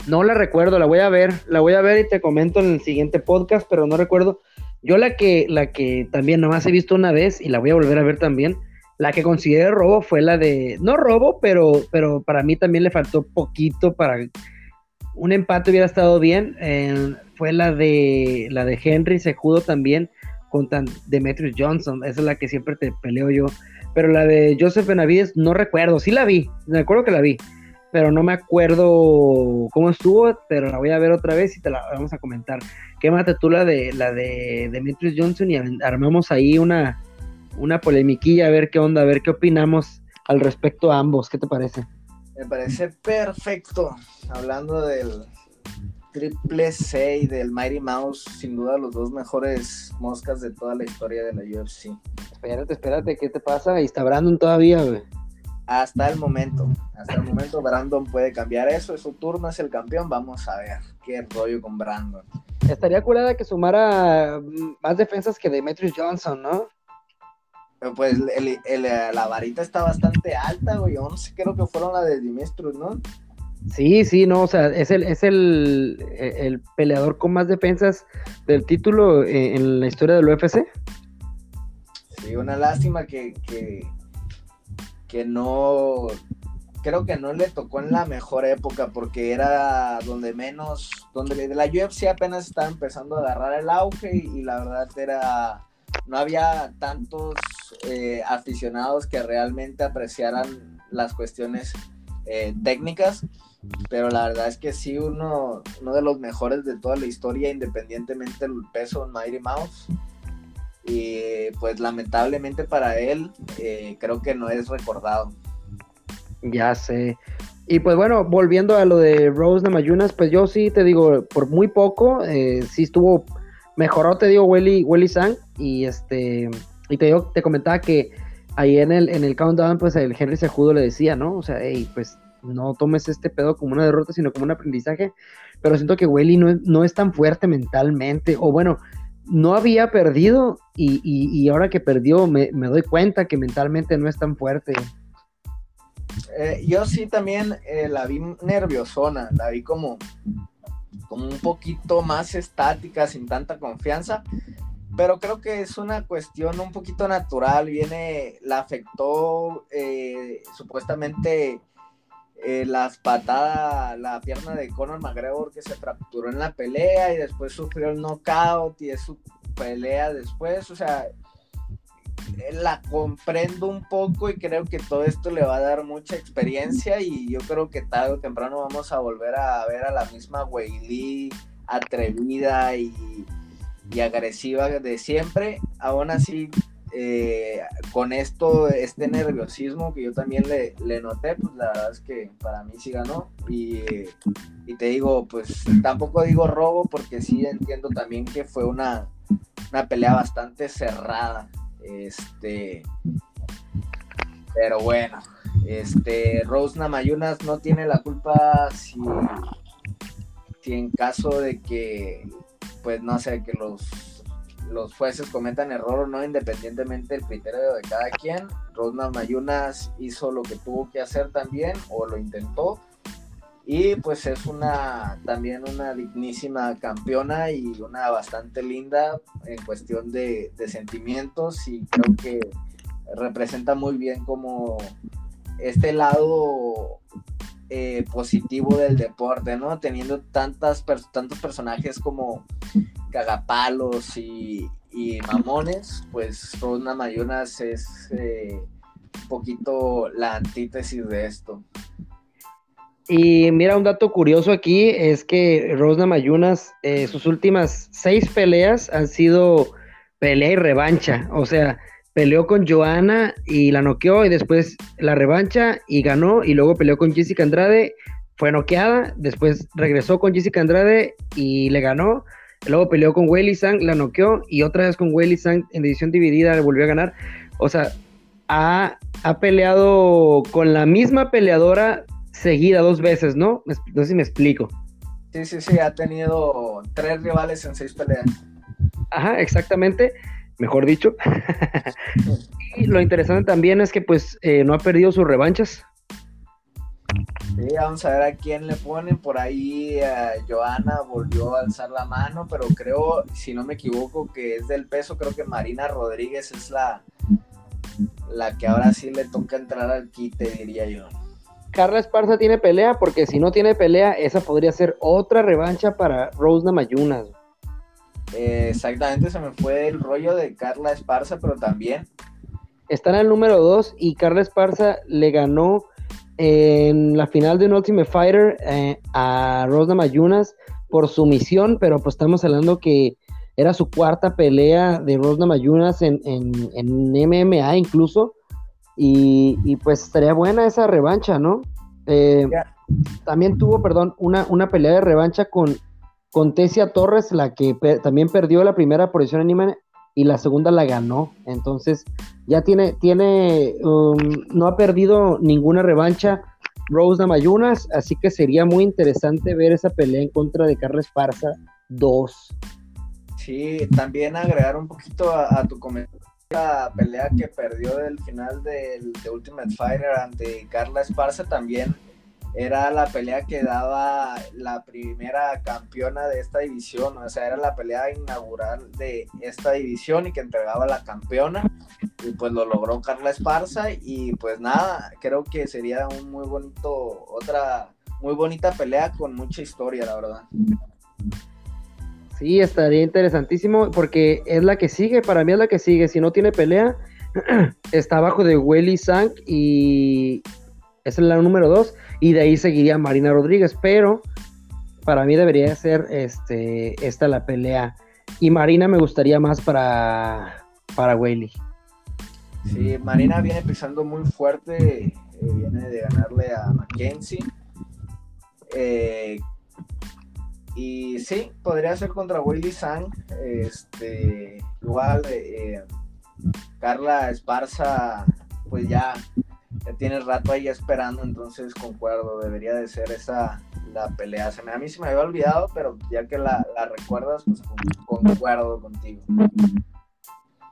No la recuerdo, la voy a ver, la voy a ver y te comento en el siguiente podcast, pero no recuerdo. Yo la que, la que también nomás he visto una vez y la voy a volver a ver también, la que consideré robo fue la de, no robo, pero, pero para mí también le faltó poquito para un empate hubiera estado bien. fue la de la de Henry Sejudo también contra Demetrius Johnson. Esa es la que siempre te peleo yo. Pero la de Joseph Benavides no recuerdo. Sí la vi. Me acuerdo que la vi. Pero no me acuerdo cómo estuvo. Pero la voy a ver otra vez y te la vamos a comentar. Quémate tú la de la de Demetrius Johnson y armamos ahí una, una polemiquilla a ver qué onda, a ver qué opinamos al respecto a ambos. ¿Qué te parece? Me parece perfecto. Hablando del Triple C del Mighty Mouse, sin duda los dos mejores moscas de toda la historia de la UFC. Espérate, espérate, ¿qué te pasa? Ahí está Brandon todavía, güey. Hasta el momento, hasta el momento Brandon puede cambiar eso, es su turno, es el campeón, vamos a ver qué rollo con Brandon. Estaría curada que sumara mm, más defensas que Demetrius Johnson, ¿no? Pues la varita está bastante alta, güey. 11 creo que fueron la de Dimistrus, ¿no? Sí, sí, no, o sea, es el, es el, el peleador con más defensas del título eh, en la historia del UFC. Sí, una lástima que, que, no, creo que no le tocó en la mejor época porque era donde menos, donde la UFC apenas estaba empezando a agarrar el auge y la verdad era no había tantos eh, aficionados que realmente apreciaran las cuestiones eh, técnicas, pero la verdad es que sí, uno, uno de los mejores de toda la historia, independientemente del peso, Mighty Mouse. Y pues lamentablemente para él, eh, creo que no es recordado. Ya sé. Y pues bueno, volviendo a lo de Rose Namayunas, pues yo sí te digo, por muy poco, sí estuvo mejoró, te digo, Welly, Welly Sang, y este, y te digo, te comentaba que ahí en el, en el countdown, pues el Henry Sejudo le decía, ¿no? O sea, hey, pues no tomes este pedo como una derrota, sino como un aprendizaje, pero siento que Welly no, no es tan fuerte mentalmente, o bueno, no había perdido y, y, ahora que perdió me, me, doy cuenta que mentalmente no es tan fuerte. Eh, yo sí también eh, la vi nerviosona, la vi como como un poquito más estática, sin tanta confianza. Pero creo que es una cuestión un poquito natural. Viene, la afectó eh, supuestamente eh, las patadas, la pierna de Conor McGregor que se fracturó en la pelea y después sufrió el knockout y es su pelea después. O sea, la comprendo un poco y creo que todo esto le va a dar mucha experiencia y yo creo que tarde o temprano vamos a volver a ver a la misma Weili atrevida y, agresiva de siempre. Aún así, eh, con esto, este nerviosismo que yo también le, noté, pues la verdad es que para mí sí ganó. Y, y, te digo, pues tampoco digo robo porque sí entiendo también que fue una, una pelea bastante cerrada. Este. Pero bueno, este, Rose Namayunas no tiene la culpa si, en caso de que, pues no sé, que los, los jueces cometan error o no, independientemente del criterio de cada quien. Rose Namayunas hizo lo que tuvo que hacer también, o lo intentó, y pues es una también una dignísima campeona y una bastante linda en cuestión de, sentimientos y creo que representa muy bien como este lado eh, positivo del deporte, ¿no? Teniendo tantas tantos personajes como cagapalos y, mamones, pues Rosna Mayunas es eh, un poquito la antítesis de esto. Y mira, un dato curioso aquí es que Rosna Mayunas, eh, sus últimas seis peleas han sido pelea y revancha. O sea, peleó con Joana y la noqueó y después la revancha y ganó y luego peleó con Jessica Andrade, fue noqueada, después regresó con Jessica Andrade y le ganó. Luego peleó con Weili Sang, la noqueó y otra vez con Weili Sang en división dividida le volvió a ganar. O sea, ha, ha peleado con la misma peleadora seguida dos veces, ¿no? No sé si me explico. Sí, sí, sí, ha tenido tres rivales en seis peleas. Ajá, exactamente, mejor dicho. y lo interesante también es que pues eh, no ha perdido sus revanchas. Sí, vamos a ver a quién le ponen. Por ahí a Joana volvió a alzar la mano, pero creo, si no me equivoco, que es del peso. Creo que Marina Rodríguez es la, la que ahora sí le toca entrar al quite, diría yo. Carla Esparza tiene pelea, porque si no tiene pelea, esa podría ser otra revancha para Rose Namayunas. exactamente, se me fue el rollo de Carla Esparza, pero también. Está en el número 2 y Carla Esparza le ganó en la final de un Ultimate Fighter eh, a Rose Namayunas por sumisión, pero pues estamos hablando que era su cuarta pelea de Rose Namayunas en, en, en MMA incluso. Y, pues estaría buena esa revancha, ¿no? Eh, también tuvo, perdón, una, una pelea de revancha con con Tesia Torres, la que también perdió la primera posición en y la segunda la ganó. Entonces, ya tiene, tiene, um, no ha perdido ninguna revancha Rose Namayunas, así que sería muy interesante ver esa pelea en contra de Carla Esparza 2. Sí, también agregar un poquito a, tu comentario la pelea que perdió del final del de Ultimate Fighter ante Carla Esparza también era la pelea que daba la primera campeona de esta división, o sea, era la pelea inaugural de esta división y que entregaba la campeona y pues lo logró Carla Esparza y pues nada, creo que sería un muy bonito, otra muy bonita pelea con mucha historia, la verdad. Sí, estaría interesantísimo porque es la que sigue, para mí es la que sigue, si no tiene pelea, está abajo de Welly Sang y es la número dos y de ahí seguiría Marina Rodríguez, pero para mí debería ser este, esta la pelea. Y Marina me gustaría más para, para Whaley. Sí, Marina viene pisando muy fuerte, eh, viene de ganarle a Mackenzie. Eh, y sí, podría ser contra Willy Sang. Este, igual, eh, Carla Esparza, pues ya tiene rato ahí esperando, entonces concuerdo, debería de ser esa la pelea. Se me, a mí se me había olvidado, pero ya que la, recuerdas, pues concuerdo contigo.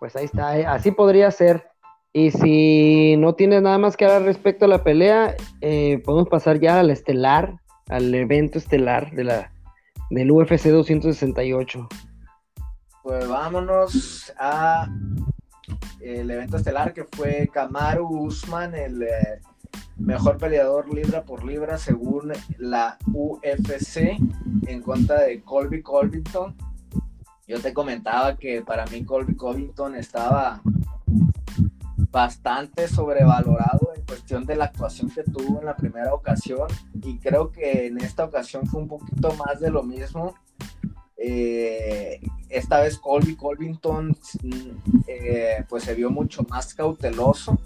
Pues ahí está, eh, así podría ser. Y si no tienes nada más que hablar respecto a la pelea, eh, podemos pasar ya al estelar, al evento estelar de la, del UFC 268. Pues vámonos a el evento estelar que fue Kamaru Usman, el eh, mejor peleador libra por libra según la UFC en contra de Colby Colvington. Yo te comentaba que para mí Colby Covington estaba bastante sobrevalorado cuestión de la actuación que tuvo en la primera ocasión y creo que en esta ocasión fue un poquito más de lo mismo. Eh, esta vez Colby Colvington eh, pues se vio mucho más cauteloso,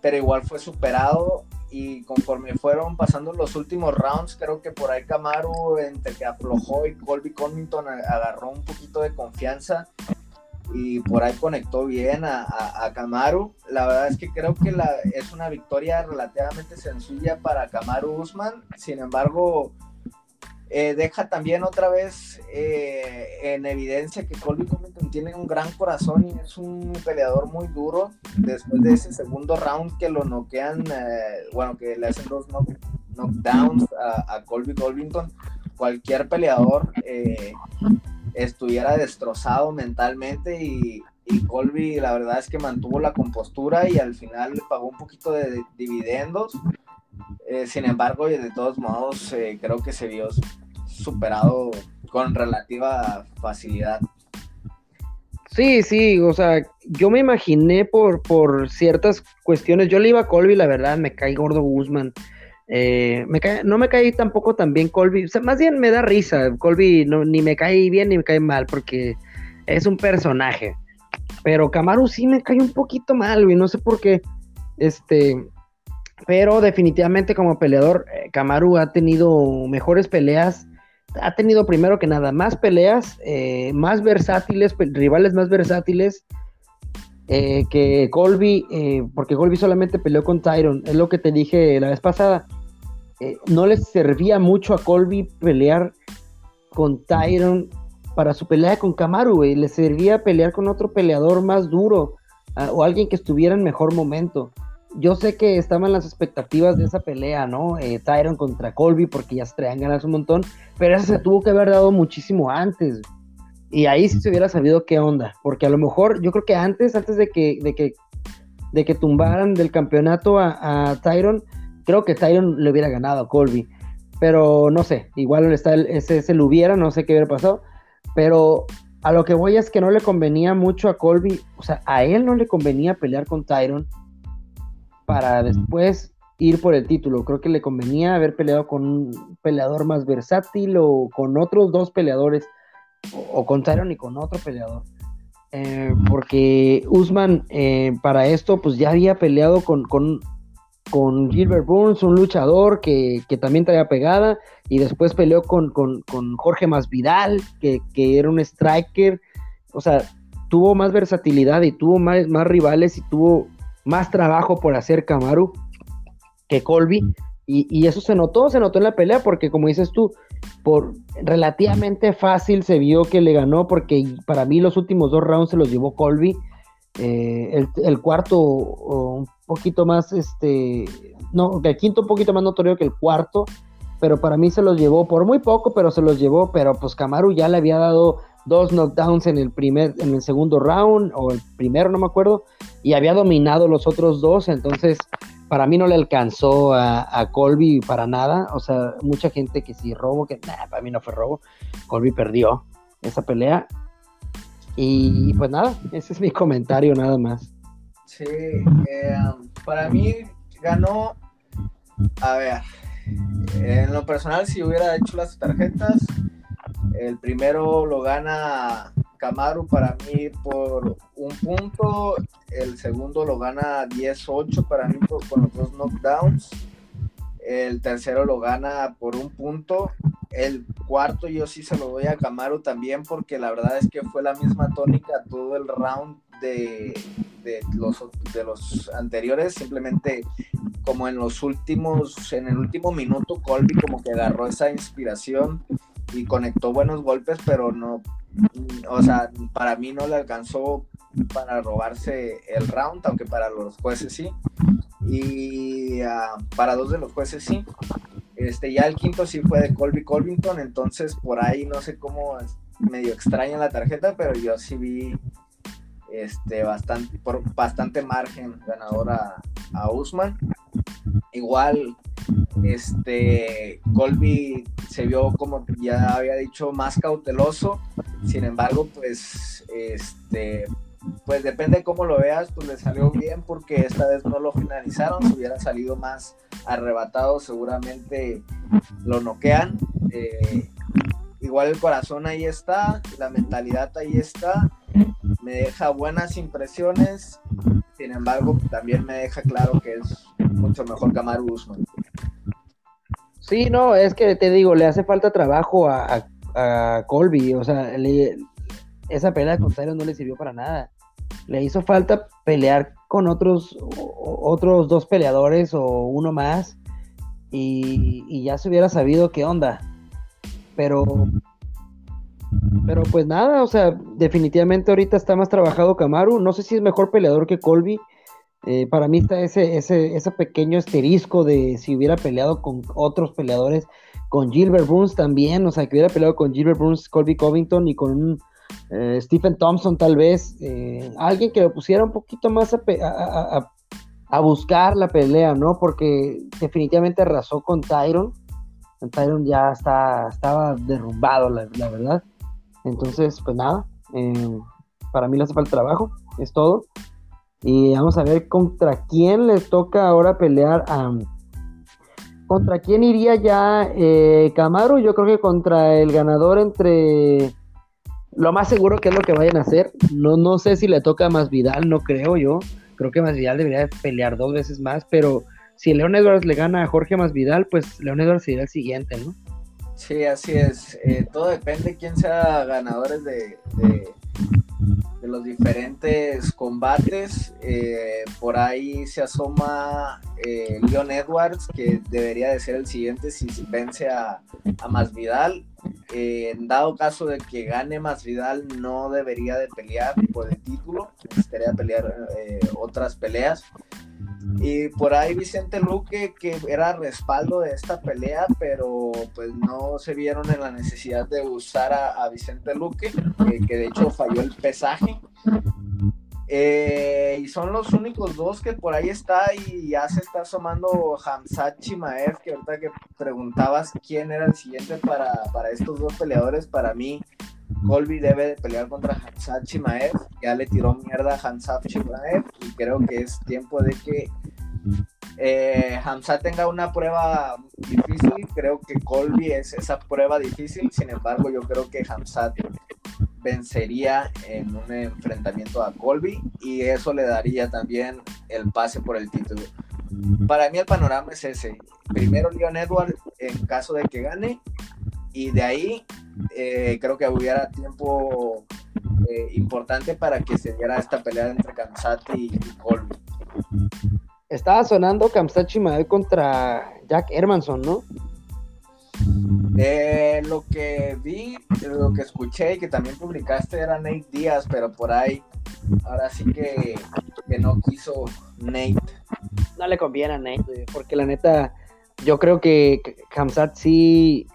pero igual fue superado y conforme fueron pasando los últimos rounds, creo que por ahí Camaro entre que aflojó y Colby Colvington agarró un poquito de confianza y por ahí conectó bien a, a, La verdad es que creo que es una victoria relativamente sencilla para Camaro Usman. Sin embargo, eh, deja también otra vez eh, en evidencia que Colby Covington tiene un gran corazón y es un peleador muy duro. Después de ese segundo round que lo noquean, eh, bueno, que le hacen dos knockdowns a, Colby Covington, cualquier peleador estuviera destrozado mentalmente y, y, Colby la verdad es que mantuvo la compostura y al final le pagó un poquito de dividendos eh, sin embargo, de todos modos, eh, creo que se vio superado con relativa facilidad. Sí, sí, o sea, yo me imaginé por, por ciertas cuestiones. Yo le iba a Colby, la verdad, me cae gordo Guzmán. Eh, no me cae tampoco tan bien Colby, más bien me da risa. Colby ni me cae bien ni me cae mal porque es un personaje. Pero Camaru sí me cae un poquito mal, güey, no sé por qué. Este, pero definitivamente como peleador, Kamaru eh, ha tenido mejores peleas. Ha tenido primero que nada más peleas, eh, más versátiles, rivales más versátiles que Colby, porque Colby solamente peleó con Tyron. Es lo que te dije la vez pasada. No le servía mucho a Colby pelear con Tyron para su pelea con Kamaru, Le servía pelear con otro peleador más duro o alguien que estuviera en mejor momento yo sé que estaban las expectativas de esa pelea, ¿no? Eh, Tyron contra Colby, porque ya se traían ganas un montón, pero esa se tuvo que haber dado muchísimo antes. Y ahí sí se hubiera sabido qué onda, porque a lo mejor yo creo que antes, antes de que, de que, de que tumbaran del campeonato a, Tyron, creo que Tyron le hubiera ganado a Colby. Pero no sé, igual está ese, ese lo hubiera, no sé qué hubiera pasado. Pero a lo que voy es que no le convenía mucho a Colby, o sea, a él no le convenía pelear con Tyron para después ir por el título. Creo que le convenía haber peleado con un peleador más versátil o con otros dos peleadores, o, con Tyron y con otro peleador. Eh, porque Usman eh, para esto pues ya había peleado con, con, con Gilbert Burns, un luchador que, también traía pegada, y después peleó con, Jorge Masvidal, que, que era un striker, o sea, tuvo más versatilidad y tuvo más, más rivales y tuvo más trabajo por hacer Kamaru que Colby. Y, y, eso se notó, se notó en la pelea, porque como dices tú, por relativamente fácil se vio que le ganó, porque para mí los últimos dos rounds se los llevó Colby. Eh, el, cuarto un poquito más, este, no, el quinto un poquito más notorio que el cuarto, pero para mí se los llevó por muy poco, pero se los llevó, pero pues Kamaru ya le había dado dos knockdowns en el primer, en el segundo round, o el primero, no me acuerdo, y había dominado los otros dos, entonces para mí no le alcanzó a, Colby para nada. O sea, mucha gente que sí robo, que para mí no fue robo. Colby perdió esa pelea. Y pues nada, ese es mi comentario nada más. Sí, eh, para mí ganó, a ver, en lo personal si hubiera hecho las tarjetas, el primero lo gana Camaro para mí por un punto, el segundo lo gana 10-8 para mí con los dos knockdowns, el tercero lo gana por un punto, el cuarto yo sí se lo doy a Camaro también porque la verdad es que fue la misma tónica todo el round de, los, de los anteriores, simplemente como en los últimos, en el último minuto Colby como que agarró esa inspiración y conectó buenos golpes, pero no, o sea, para mí no le alcanzó para robarse el round, aunque para los jueces sí. Y ah, para dos de los jueces sí. Este, ya el quinto sí fue de Colby Colvington, entonces por ahí no sé cómo medio extraña la tarjeta, pero yo sí vi este, bastante, por bastante margen ganador a, a Usman. Igual este, Colby se vio, como ya había dicho, más cauteloso. Sin embargo, pues, este, pues depende cómo lo veas, pues le salió bien porque esta vez no lo finalizaron. Si hubiera salido más arrebatado, seguramente lo noquean. Eh, igual el corazón ahí está, la mentalidad ahí está. Me deja buenas impresiones. Sin embargo, también me deja claro que es mucho mejor que Amaru Usman. Sí, no, es que te digo, le hace falta trabajo a, Colby, o sea, esa pelea con Tyron no le sirvió para nada. Le hizo falta pelear con otros, otros dos peleadores o uno más y, ya se hubiera sabido qué onda. Pero, pero pues nada, o sea, definitivamente ahorita está más trabajado Kamaru. No sé si es mejor peleador que Colby, eh, para mí está ese, ese, ese pequeño esterisco de si hubiera peleado con otros peleadores, con Gilbert Burns también, o sea, que hubiera peleado con Gilbert Burns, Colby Covington y con eh, Stephen Thompson tal vez, eh, alguien que lo pusiera un poquito más a, buscar la pelea, ¿no? Porque definitivamente arrasó con Tyron, Tyron ya está, estaba derrumbado, la, verdad. Entonces, pues nada, para mí le hace falta trabajo, es todo. Y vamos a ver contra quién les toca ahora pelear. ¿Contra quién iría ya eh, Camaro? Yo creo que contra el ganador entre... Lo más seguro que es lo que vayan a hacer. No, no sé si le toca a Masvidal, no creo yo. Creo que Masvidal debería pelear dos veces más, pero si León Edwards le gana a Jorge Masvidal, pues León Edwards sería el siguiente, ¿no? Sí, así es. Eh, todo depende de quién sea ganadores de, de los diferentes combates. Eh, por ahí se asoma eh, Leon Edwards, que debería de ser el siguiente si vence a, a Masvidal. Eh, en dado caso de que gane Masvidal, no debería de pelear por el título, necesitaría pelear otras peleas. Y por ahí Vicente Luque, que era respaldo de esta pelea, pero pues no se vieron en la necesidad de usar a, Vicente Luque, que de hecho falló el pesaje. Eh, y son los únicos dos que por ahí está y ya se está asomando Hamzat Chimaev, que ahorita que preguntabas quién era el siguiente para, para estos dos peleadores, para mí Colby debe de pelear contra Hamzat Chimaev, ya le tiró mierda a Hamzat Chimaev y creo que es tiempo de que eh, Hamzat tenga una prueba difícil, creo que Colby es esa prueba difícil, sin embargo yo creo que Hamzat vencería en un enfrentamiento a Colby y eso le daría también el pase por el título. para mí el panorama es ese. Primero Leon Edwards en caso de que gane y de ahí eh, creo que hubiera tiempo eh, importante para que se diera esta pelea entre Kamsat y, Colby. Estaba sonando Kamsat Chimaev contra Jack Hermanson, ¿no? Eh, lo que vi, lo que escuché y que también publicaste era Nate Díaz, pero por ahí ahora sí que, que no quiso Nate. No le conviene a Nate, porque la neta, yo creo que Kamsat sí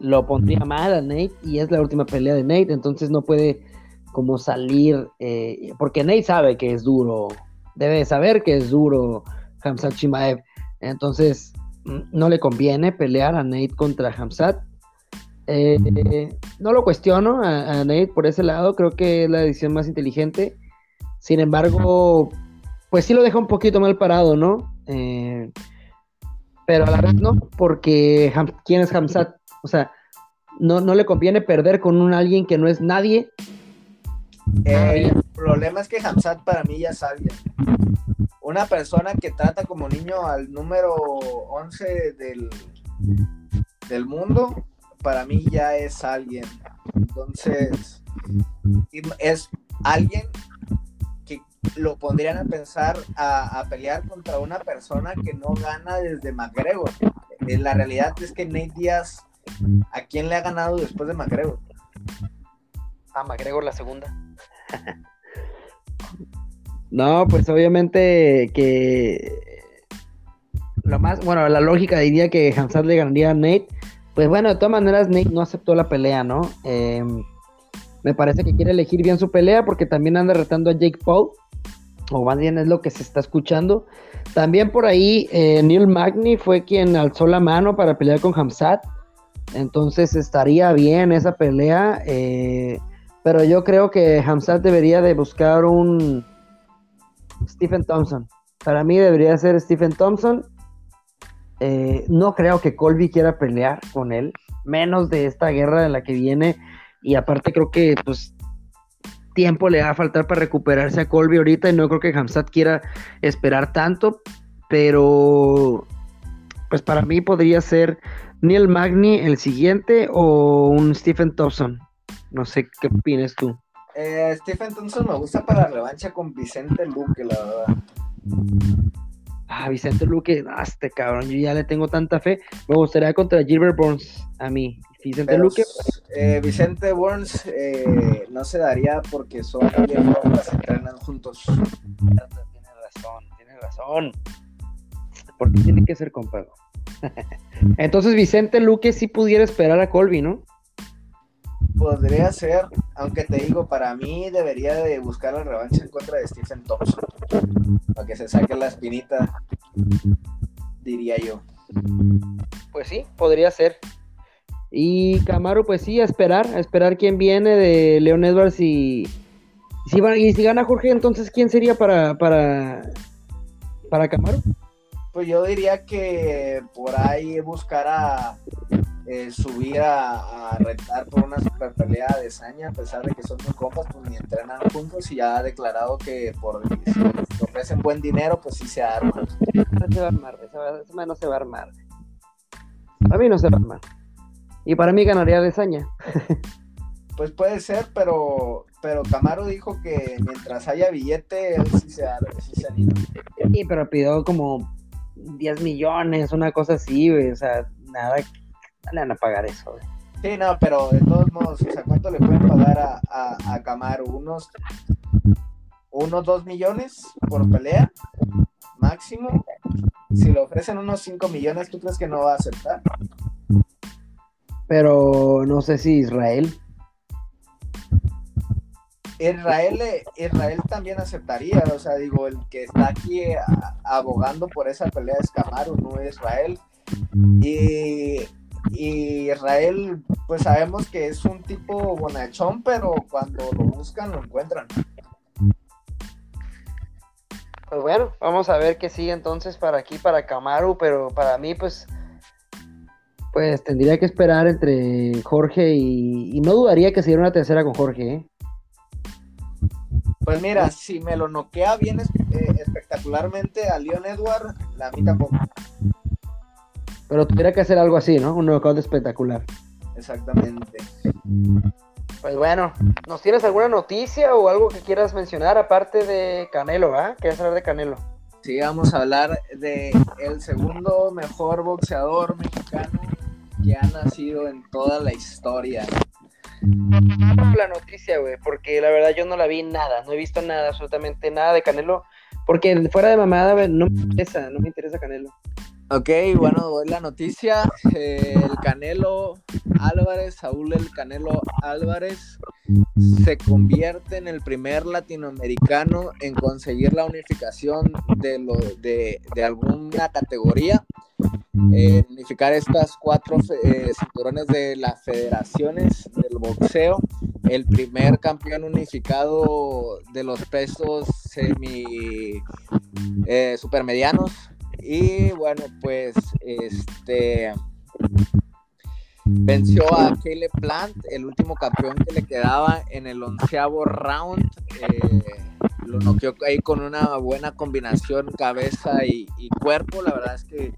lo pondría mal a Nate y es la última pelea de Nate, entonces no puede como salir, eh, porque Nate sabe que es duro, debe saber que es duro Hamzat Chimaev, entonces mm, no le conviene pelear a Nate contra Hamzat. Eh, no lo cuestiono a, Nate por ese lado, creo que es la decisión más inteligente. Sin embargo, pues sí lo deja un poquito mal parado, ¿no? Eh, pero a la vez no, porque ¿quién es Hamzat? O sea, no, no le conviene perder con un alguien que no es nadie. Eh, problema es que Hamzat para mí ya alguien. Una persona que trata como niño al número 11 del, del mundo, para mí ya es alguien. Entonces, es alguien que lo pondrían a pensar a, a, pelear contra una persona que no gana desde McGregor. Eh, la realidad es que Nate Díaz ¿A quién le ha ganado después de McGregor? A McGregor la segunda. no, pues obviamente que lo más, bueno, la lógica diría que Hansard le ganaría a Nate. Pues bueno, de todas maneras Nate no aceptó la pelea, ¿no? Em, me parece que quiere elegir bien su pelea porque también anda retando a Jake Paul. O más bien es lo que se está escuchando. También por ahí eh, Neil Magny fue quien alzó la mano para pelear con Hamzat. Entonces estaría bien esa pelea. Eh, pero yo creo que Hamzat debería de buscar un Stephen Thompson. Para mí debería ser Stephen Thompson. Eh, no creo que Colby quiera pelear con él. Menos de esta guerra en la que viene. Y aparte creo que pues tiempo le va a faltar para recuperarse a Colby ahorita. Y no creo que Hamzat quiera esperar tanto. Pero pues para mí podría ser Neil Magny el siguiente o un Stephen Thompson. No sé qué opinas tú. Eh, Stephen Thompson me gusta para la revancha con Vicente Luque, la verdad. Ah, Vicente Luque, ah, este cabrón, yo ya le tengo tanta fe. Me gustaría contra Gilbert Burns a mí. Vicente Luque. Eh, Vicente Burns eh, no se daría porque son se entrenan juntos. Tiene razón, tiene razón. Porque tiene que ser compadre. Entonces Vicente Luque sí pudiera esperar a Colby, ¿no? Podría ser, aunque te digo, para mí debería de buscar la revancha en contra de Stephen Thompson. Para que se saque la espinita, diría yo. Pues sí, podría ser. Y Camaro, pues sí, a esperar, a esperar quién viene de Leon Edwards y, si, y si gana Jorge, entonces ¿quién sería para, para, para Camaro? Pues yo diría que por ahí buscar a eh, subir a, retar por una super pelea de Saña, a pesar de que son muy compas, pues ni entrenan juntos y ya ha declarado que por si ofrecen buen dinero, pues sí se arma. No se va a armar, esa, no se va a armar. A mí no se va a armar. Y para mí ganaría de Saña. Pues puede ser, pero pero Camaro dijo que mientras haya billete, él sí se, sí se anima. Sí, pero pidió como 10 millones, una cosa así, güey. O sea, nada, van a pagar eso, güey. Sí, no, pero de todos modos, o sea, ¿cuánto le pueden pagar a, a, a Camaro? ¿Unos, unos 2 millones por pelea? Máximo. Si le ofrecen unos 5 millones, ¿tú crees que no va a aceptar? Pero no sé si Israel. Israel, Israel también aceptaría, o sea, digo, el que está aquí abogando por esa pelea es Camaro, no Israel. Y, Israel, pues sabemos que es un tipo bonachón, pero cuando lo buscan, lo encuentran. Pues bueno, vamos a ver qué sigue entonces para aquí, para Camaro, pero para mí, pues, pues tendría que esperar entre Jorge y, y no dudaría que se una tercera con Jorge, ¿eh? Pues mira, si me lo noquea bien eh, espectacular espectacularmente a Leon Edward, la mí tampoco. Pero tuviera que hacer algo así, ¿no? Un knockout espectacular. Exactamente. Pues bueno, ¿nos tienes alguna noticia o algo que quieras mencionar aparte de Canelo, ¿ah? ¿Quieres hablar de Canelo? Sí, vamos a hablar de el segundo mejor boxeador mexicano que ha nacido en toda la historia. La noticia, güey, porque la verdad yo no la vi nada, no he visto nada, absolutamente nada de Canelo, porque fuera de mamada, no me interesa, no me interesa Canelo. Ok, bueno, doy la noticia. el Canelo Álvarez, Saúl el Canelo Álvarez, se convierte en el primer latinoamericano en conseguir la unificación de, lo, de, alguna categoría. unificar estas cuatro eh, cinturones de las federaciones del boxeo. El primer campeón unificado de los pesos semi eh, supermedianos y bueno, pues este venció a Caleb Plant, el último campeón que le quedaba en el onceavo round. Eh, lo noqueó ahí con una buena combinación cabeza y, cuerpo. La verdad es que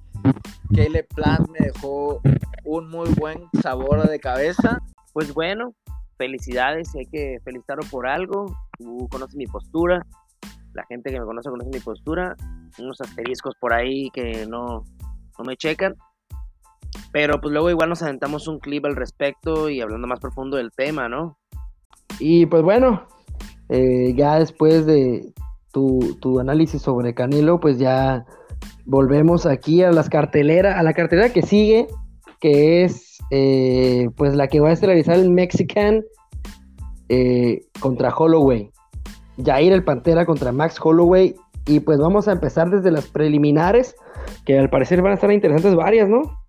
Caleb Plant me dejó un muy buen sabor de cabeza. Pues bueno, felicidades, hay que felicitarlo por algo. Tú conoces mi postura, la gente que me conoce conoce mi postura unos asteriscos por ahí que no, no me checan. Pero pues luego igual nos aventamos un clip al respecto y hablando más profundo del tema, ¿no? Y pues bueno, eh, ya después de tu, tu, análisis sobre Canelo, pues ya volvemos aquí a las carteleras, a la cartelera que sigue, que es eh, pues la que va a estelarizar el Mexican eh, contra Holloway. Jair el Pantera contra Max Holloway y pues vamos a empezar desde las preliminares, que al parecer van a estar interesantes varias, ¿no?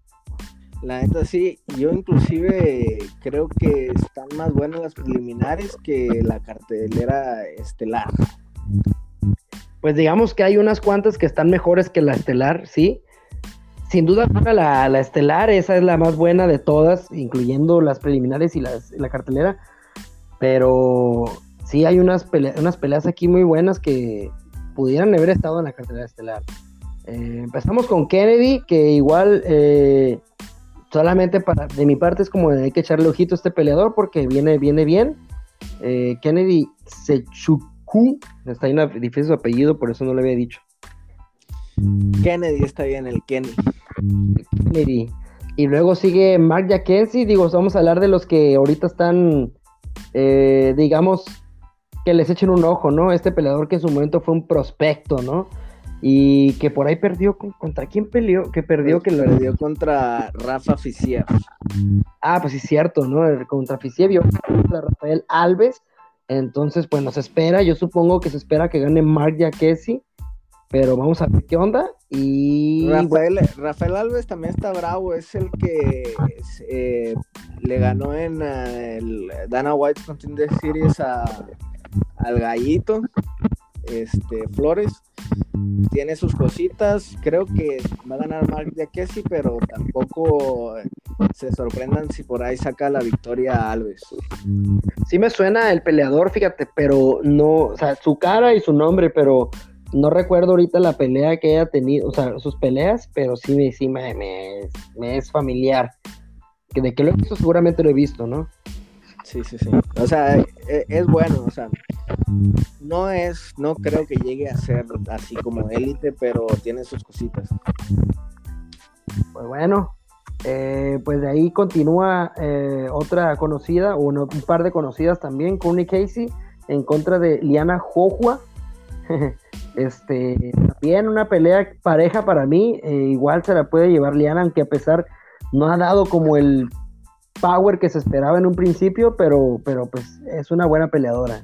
La neta sí, yo inclusive creo que están más buenas las preliminares que la cartelera estelar. Pues digamos que hay unas cuantas que están mejores que la estelar, sí. Sin duda la, la estelar, esa es la más buena de todas, incluyendo las preliminares y las, la cartelera. Pero sí hay unas, unas peleas aquí muy buenas que, pudieran haber estado en la cartelera estelar. Eh, empezamos con Kennedy, que igual eh, solamente para de mi parte es como de hay que echarle ojito a este peleador porque viene, viene bien. Eh, Kennedy Sechuku, está ahí difícil su apellido, por eso no lo había dicho. Kennedy está bien, el Kenny. Kennedy. Y luego sigue Mark Jackenzie, digo, vamos a hablar de los que ahorita están, digamos, que les echen un ojo, ¿no? Este peleador que en su momento fue un prospecto, ¿no? Y que por ahí perdió, ¿contra quién peleó? Que perdió, que lo perdió contra Rafa Fisiev. Ah, pues sí, cierto, ¿no? Contra Fisiev, yo contra Rafael Alves. Entonces, pues nos espera, yo supongo que se espera que gane Mark Jacquesi, pero vamos a ver qué onda. Y Rafael, Rafael Alves también está bravo, es el que eh, le ganó en eh, el Dana White Contender Series a al gallito, este, Flores. Tiene sus cositas, creo que va a ganar Mark sí pero tampoco se sorprendan si por ahí saca la victoria Alves. Sí me suena el peleador, fíjate, pero no, o sea, su cara y su nombre, pero no recuerdo ahorita la pelea que haya tenido, o sea, sus peleas, pero sí, me, me, me, es familiar. De que lo he visto, seguramente lo he visto, ¿no? Sí, sí, sí. O sea, e, es, bueno, o sea, no es, no creo que llegue a ser así como élite, pero tiene sus cositas. Pues bueno, eh, pues de ahí continúa eh, otra conocida, o un par de conocidas también, Connie Casey en contra de Liana Jojua. este, también una pelea pareja para mí, eh, igual se la puede llevar Liana, aunque a pesar no ha dado como el power que se esperaba en un principio, pero, pero pues es una buena peleadora.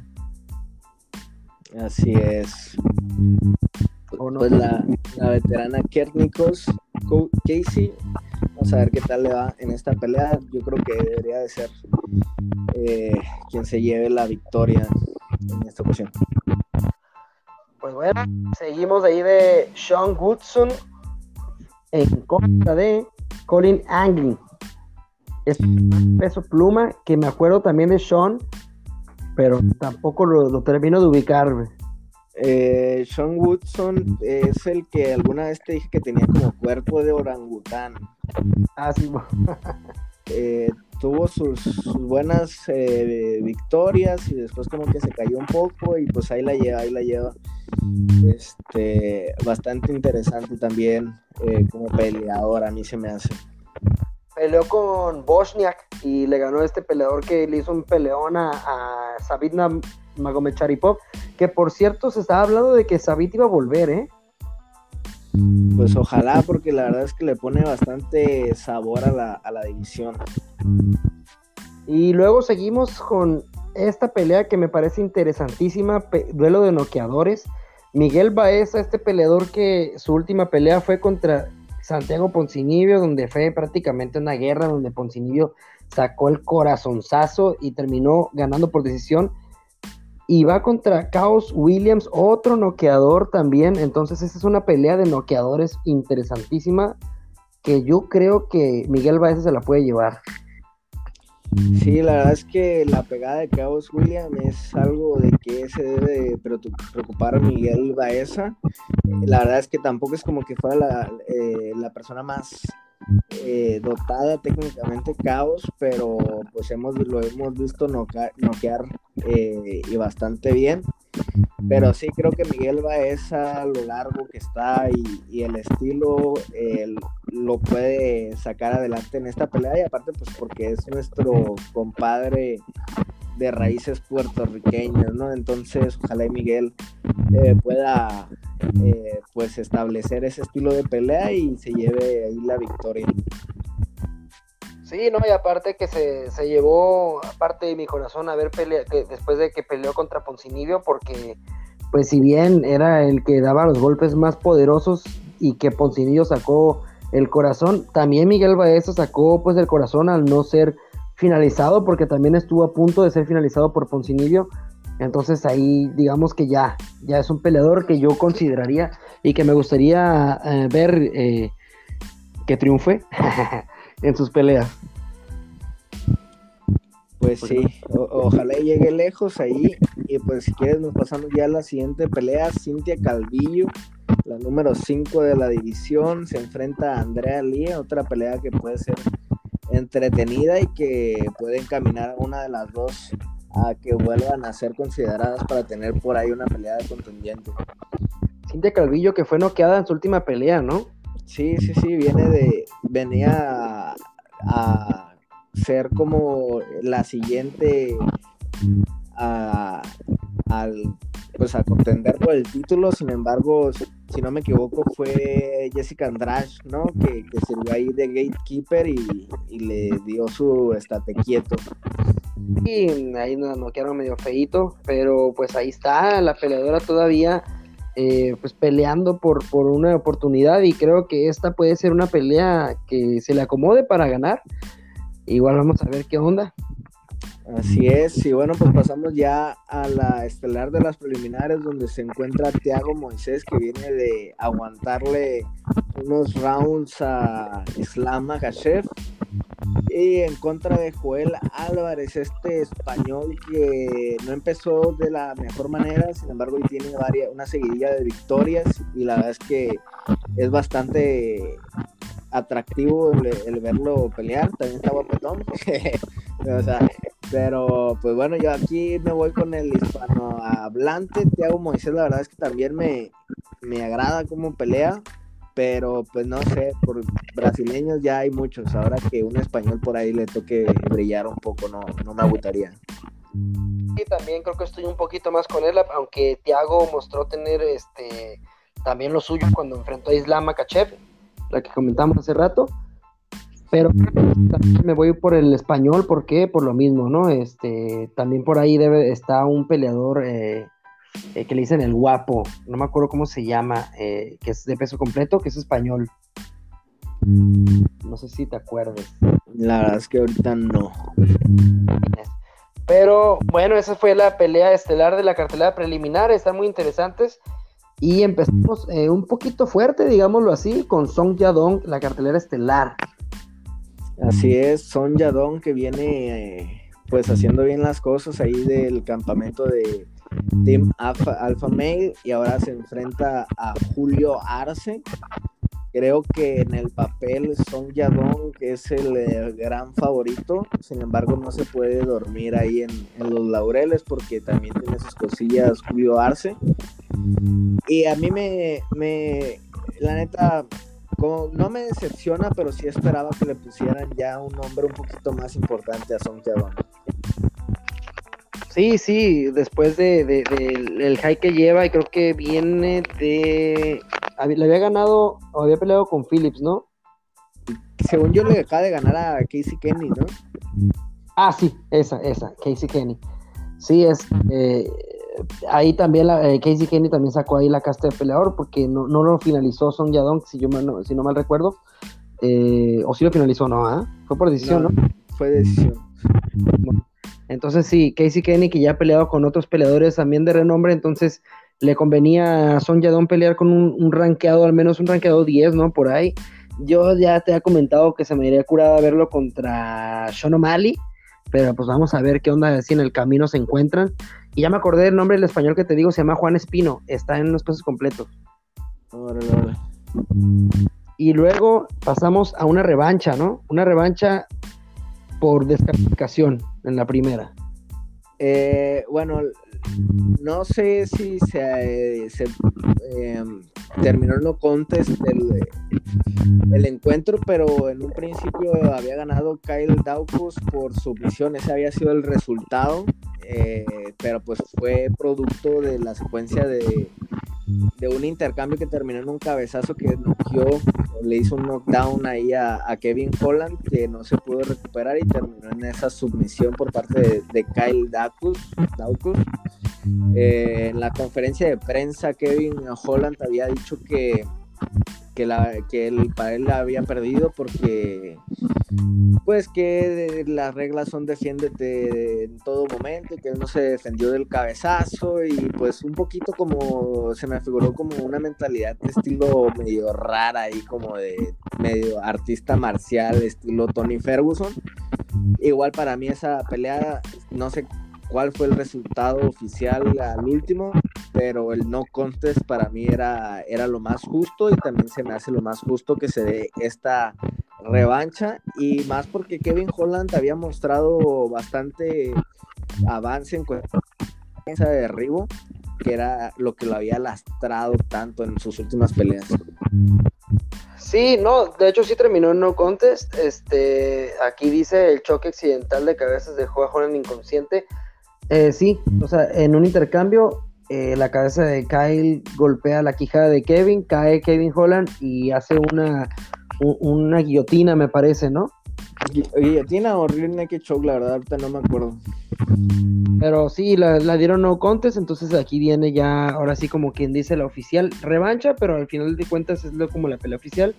Así es. Pues la, veterana Kernikos Casey, vamos a ver qué tal le va en esta pelea. Yo creo que debería de ser eh, quien se lleve la victoria en esta ocasión. Pues bueno, seguimos ahí de Sean Goodson en contra de Colin Anglin es peso pluma que me acuerdo también de Sean, pero tampoco lo, termino de ubicar. Eh, Sean Woodson es el que alguna vez te dije que tenía como cuerpo de orangután. Ah, sí. eh, tuvo sus, buenas eh, victorias y después como que se cayó un poco y pues ahí la lleva, ahí la lleva. Este, bastante interesante también eh, como peleador, a mí se me hace. Peleó con Bosniak y le ganó este peleador que le hizo un peleón a, a Sabitna Magomedcharipov, que por cierto se estaba hablando de que Sabit iba a volver, ¿eh? Pues ojalá, porque la verdad es que le pone bastante sabor a la, a la división. Y luego seguimos con esta pelea que me parece interesantísima, duelo de noqueadores. Miguel Baeza, este peleador que su última pelea fue contra Santiago Poncinibio, donde fue prácticamente una guerra, donde Poncinibio sacó el corazonzazo y terminó ganando por decisión y va contra Chaos Williams, otro noqueador también. Entonces, esta es una pelea de noqueadores interesantísima que yo creo que Miguel Baeza se la puede llevar. Sí, la verdad es que la pegada de Chaos Williams es algo de que se debe preocupar Miguel Baeza. La verdad es que tampoco es como que fuera la, eh, la persona más eh, dotada técnicamente caos, pero pues hemos, lo hemos visto noquear, eh, y bastante bien. Pero sí creo que Miguel Baeza, lo largo que está y, el estilo lo puede sacar adelante en esta pelea y aparte pues porque es nuestro compadre de raíces puertorriqueñas, ¿no? Entonces, ojalá y Miguel eh, pueda eh, pues establecer ese estilo de pelea y se lleve ahí la victoria. Sí, no, y aparte que se, llevó aparte de mi corazón a ver pelea, después de que peleó contra Poncinibio, porque pues si bien era el que daba los golpes más poderosos y que Poncinibio sacó el corazón, también Miguel Baeza sacó pues el corazón al no ser finalizado, porque también estuvo a punto de ser finalizado por Poncinibio. Entonces ahí digamos que ya, ya es un peleador que yo consideraría y que me gustaría eh, ver eh, que triunfe en sus peleas. Pues, pues sí, ojalá llegue lejos ahí. Y pues si quieres nos pasamos ya a la siguiente pelea. Cintia Calvillo, la número 5 de la división, se enfrenta a Andrea Lee, otra pelea que puede ser entretenida y que puede encaminar a una de las dos a que vuelvan a ser consideradas para tener por ahí una pelea de contendiente. Cintia Calvillo que fue noqueada en su última pelea, ¿no? Sí, sí, sí, viene de, venía a, ser como la siguiente al pues a contender por el título, sin embargo, si no me equivoco, fue Jessica Andrade, ¿no? Que, que sirvió ahí de gatekeeper y, le dio su estate quieto. Y ahí nos noquearon medio feito, pero pues ahí está la peleadora todavía eh, pues peleando por, por una oportunidad y creo que esta puede ser una pelea que se le acomode para ganar. Igual vamos a ver qué onda. Así es, y bueno, pues pasamos ya a la estelar de las preliminares donde se encuentra Thiago Moisés que viene de aguantarle unos rounds a Islam Makhachev y en contra de Joel Álvarez, este español que no empezó de la mejor manera, sin embargo hoy tiene varias, una seguidilla de victorias y la verdad es que es bastante atractivo el, verlo pelear, también está guapetón. o sea, pero pues bueno, yo aquí me voy con el hispanohablante, Thiago Moisés, la verdad es que también me, me agrada cómo pelea, pero pues no sé, por brasileños ya hay muchos, ahora que un español por ahí le toque brillar un poco, no, no me gustaría. Sí, también creo que estoy un poquito más con él, aunque Thiago mostró tener este también lo suyo cuando enfrentó a Islam Makachev, la que comentamos hace rato. Pero me voy por el español, ¿por qué? Por lo mismo, ¿no? Este, también por ahí debe está un peleador eh, eh, que le dicen el guapo, no me acuerdo cómo se llama, eh, que es de peso completo, que es español. No sé si te acuerdas. La verdad es que ahorita no. Pero bueno, esa fue la pelea estelar de la cartelera preliminar, están muy interesantes. Y empezamos eh, un poquito fuerte, digámoslo así, con Song Yadong, la cartelera estelar. Así es, Song Yadong que viene eh, pues haciendo bien las cosas ahí del campamento de Team Alpha, Alpha Male y ahora se enfrenta a Julio Arce. Creo que en el papel Son Yadong es el eh, gran favorito, sin embargo no se puede dormir ahí en, los laureles porque también tiene sus cosillas Julio Arce. Y a mí me, me la neta, no me decepciona, pero sí esperaba que le pusieran ya un nombre un poquito más importante a Son Yadong. Sí, sí, después de, del high que lleva, y creo que viene de. Le había ganado, o había peleado con Phillips, ¿no? Según yo, le acaba de ganar a Casey Kenny, ¿no? Ah, sí, esa, esa, Casey Kenny. Sí, es. Eh, ahí también la, eh, Casey Kenny también sacó ahí la casta de peleador porque no, no lo finalizó Son Yadong, si yo no, si no mal recuerdo. Eh, o si lo finalizó, no, ¿ah? Fue por decisión, ¿no? Fue decisión. Entonces sí, Casey Kenny que ya ha peleado con otros peleadores también de renombre, entonces le convenía a Son Yadon pelear con un, un, rankeado, al menos un rankeado 10, ¿no? Por ahí. Yo ya te he comentado que se me iría curada verlo contra Sean O'Malley, pero pues vamos a ver qué onda si en el camino se encuentran. Y ya me acordé del nombre del español que te digo, se llama Juan Espino, está en los pesos completos. Y luego pasamos a una revancha, ¿no? Una revancha por descalificación en la primera. Eh, bueno, no sé si se, em, terminó el no contest del, el encuentro, pero en un principio había ganado Kyle Daukus por su visión, ese había sido el resultado, eh, pero pues fue producto de la secuencia de, de un intercambio que terminó en un cabezazo que noqueó, le hizo un knockdown ahí a, Kevin Holland que no se pudo recuperar y terminó en esa submisión por parte de, Kyle Daukus. Eh, en la conferencia de prensa Kevin Holland había dicho que que, el, él la había perdido porque pues que las reglas son defiéndete en todo momento, que él no se defendió del cabezazo y pues un poquito como se me figuró como una mentalidad de estilo medio rara y como de medio artista marcial estilo Tony Ferguson. Igual para mí esa pelea no sé cuál fue el resultado oficial al último, pero el no contest para mí era, era lo más justo y también se me hace lo más justo que se dé esta revancha y más porque Kevin Holland había mostrado bastante avance en cuanto a de derribo, que era lo que lo había lastrado tanto en sus últimas peleas. Sí, no, de hecho sí terminó en no contest. Este, aquí dice el choque accidental de cabezas dejó a Holland inconsciente. Eh, sí, o sea, en un intercambio, eh, la cabeza de Kyle golpea la quijada de Kevin, cae Kevin Holland y hace una, una guillotina, me parece, ¿no? Guillotina o rear naked choke, la verdad, ahorita no me acuerdo. Pero sí, la, dieron no contest, entonces aquí viene ya, ahora sí como quien dice la oficial revancha, pero al final de cuentas es lo, como la pelea oficial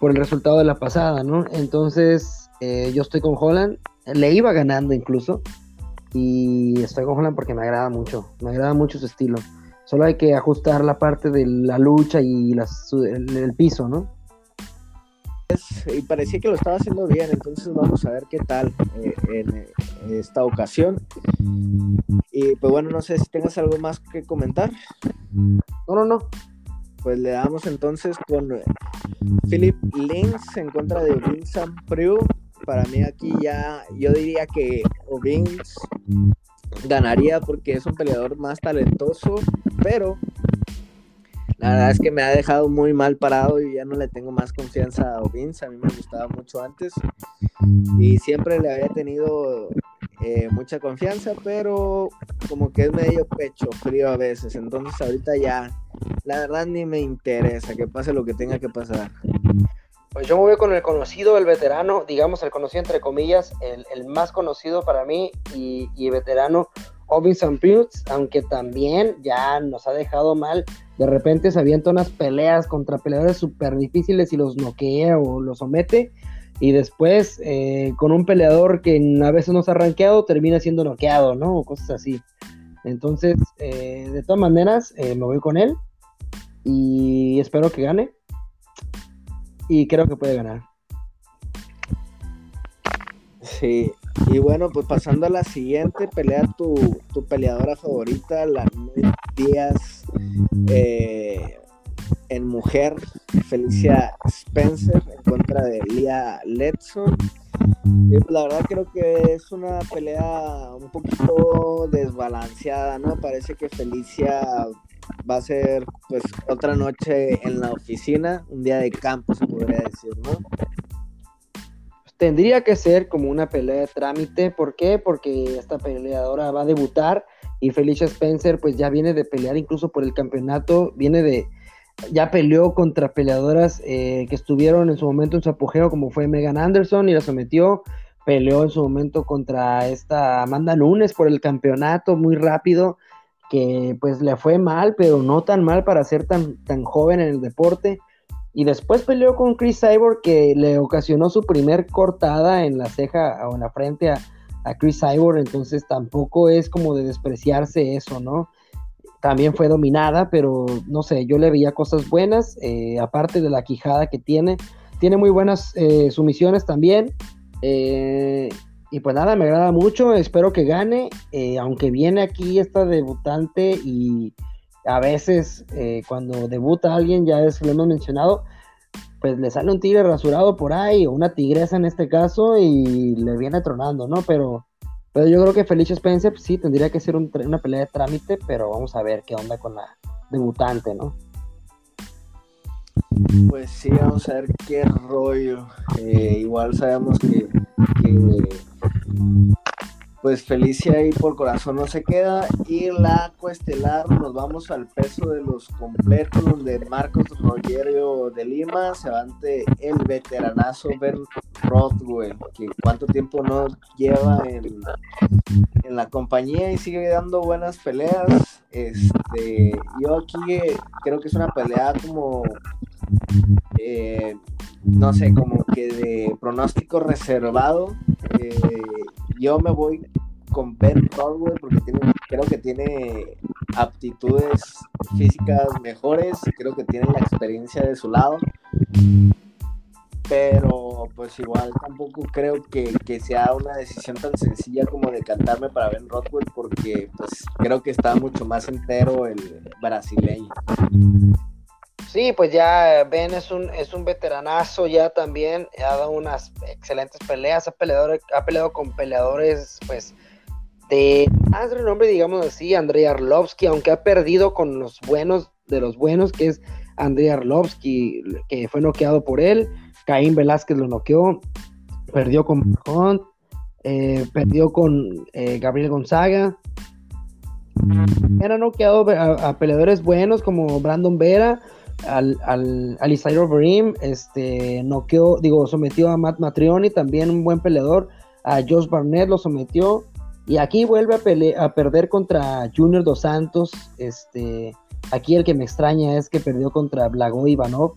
por el resultado de la pasada, ¿no? Entonces eh, yo estoy con Holland, le iba ganando incluso, y estoy con Holland porque me agrada mucho, me agrada mucho su estilo. Solo hay que ajustar la parte de la lucha y el, piso, ¿no? y parecía que lo estaba haciendo bien, entonces vamos a ver qué tal eh, en, esta ocasión. Y pues bueno, no sé si tengas algo más que comentar. No, no, no. Pues le damos entonces con Philip Links en contra de Vincent Priu para mí aquí ya, yo diría que Ovins ganaría porque es un peleador más talentoso, pero la verdad es que me ha dejado muy mal parado y ya no le tengo más confianza a Ovins, a mí me gustaba mucho antes y siempre le había tenido eh, mucha confianza, pero como que es medio pecho frío a veces, entonces ahorita ya, la verdad ni me interesa que pase lo que tenga que pasar. Yo me voy con el conocido, el veterano, digamos el conocido entre comillas, el, más conocido para mí y, y veterano, Robinson Putz, aunque también ya nos ha dejado mal. De repente se avienta unas peleas contra peleadores súper difíciles y los noquea o los somete. Y después, eh, con un peleador que a veces no se ha rankeado, termina siendo noqueado, ¿no? O cosas así. Entonces, eh, de todas maneras, eh, me voy con él y espero que gane y creo que puede ganar. Sí, y bueno, pues pasando a la siguiente, pelea tu, tu peleadora favorita, la Díaz, eh, en mujer, Felicia Spencer en contra de Lia Letson. Pues, la verdad creo que es una pelea un poquito desbalanceada, ¿no? Parece que Felicia va a ser pues otra noche en la oficina, un día de campo se podría decir, ¿no? Tendría que ser como una pelea de trámite, ¿por qué? Porque esta peleadora va a debutar y Felicia Spencer pues ya viene de pelear incluso por el campeonato, viene de, ya peleó contra peleadoras eh, que estuvieron en su momento en su apogeo, como fue Megan Anderson, y la sometió. Peleó en su momento contra esta Amanda Nunes por el campeonato muy rápido, que pues le fue mal, pero no tan mal para ser tan, tan joven en el deporte. Y después peleó con Chris Cyborg, que le ocasionó su primer cortada en la ceja o en la frente a, a Chris Cyborg, entonces tampoco es como de despreciarse eso, ¿no? también fue dominada, pero no sé, yo le veía cosas buenas, eh, aparte de la quijada que tiene. Tiene muy buenas eh, sumisiones también. Eh, y pues nada, me agrada mucho, espero que gane, aunque viene aquí esta debutante y a veces cuando debuta alguien, ya es lo hemos mencionado, pues le sale un tigre rasurado por ahí, o una tigresa en este caso, y le viene tronando, ¿no? Pero pero yo creo que Felicia Spencer pues, sí tendría que ser una pelea de trámite, pero vamos a ver qué onda con la debutante, ¿no? Pues sí, vamos a ver qué rollo. Eh, igual sabemos que, pues Felicia ahí por corazón no se queda. Y la cuestelar nos vamos al peso de los completos, donde Marcos Rogerio de Lima se va ante el veteranazo Ben Rothwell, que cuánto tiempo no lleva en, en la compañía y sigue dando buenas peleas. Este, yo aquí creo que es una pelea como eh, no sé, como que de pronóstico reservado. Eh, yo me voy con Ben Rodwell porque creo que tiene aptitudes físicas mejores, creo que tiene la experiencia de su lado. Pero pues igual tampoco creo que, sea una decisión tan sencilla como decantarme para Ben Rodwell porque pues creo que está mucho más entero el brasileño. Sí, pues ya Ben es un, es un veteranazo ya también, ha dado unas excelentes peleas, ha peleado, ha peleado con peleadores pues de más renombre, digamos así, Andrei Arlovsky, aunque ha perdido con los buenos de los buenos, que es Andrei Arlovsky, que fue noqueado por él, Caín Velázquez lo noqueó, perdió con Hunt, eh, perdió con eh, Gabriel Gonzaga, era noqueado a peleadores buenos como Brandon Vera, al, al, al este, noqueó, digo, sometió a Matt Matrioni, también un buen peleador, a Josh Barnett lo sometió, y aquí vuelve a, a perder contra Junior Dos Santos, este, aquí el que me extraña es que perdió contra Blago Ivanov,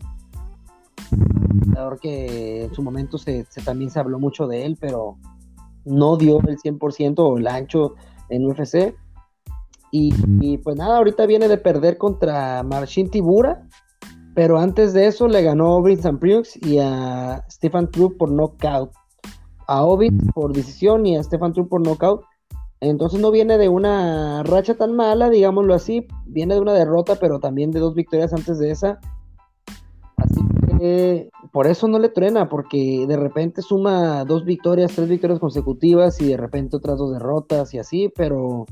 peleador que en su momento se, también se habló mucho de él, pero no dio el 100% o el ancho en UFC. Y, y, pues nada, ahorita viene de perder contra Marcin Tibura, pero antes de eso le ganó a Vincent Priux y a Stefan True por knockout. A Ovid por decisión y a Stefan True por knockout. Entonces no viene de una racha tan mala, digámoslo así. Viene de una derrota, pero también de dos victorias antes de esa. Así que por eso no le truena, porque de repente suma dos victorias, tres victorias consecutivas y de repente otras dos derrotas y así, pero,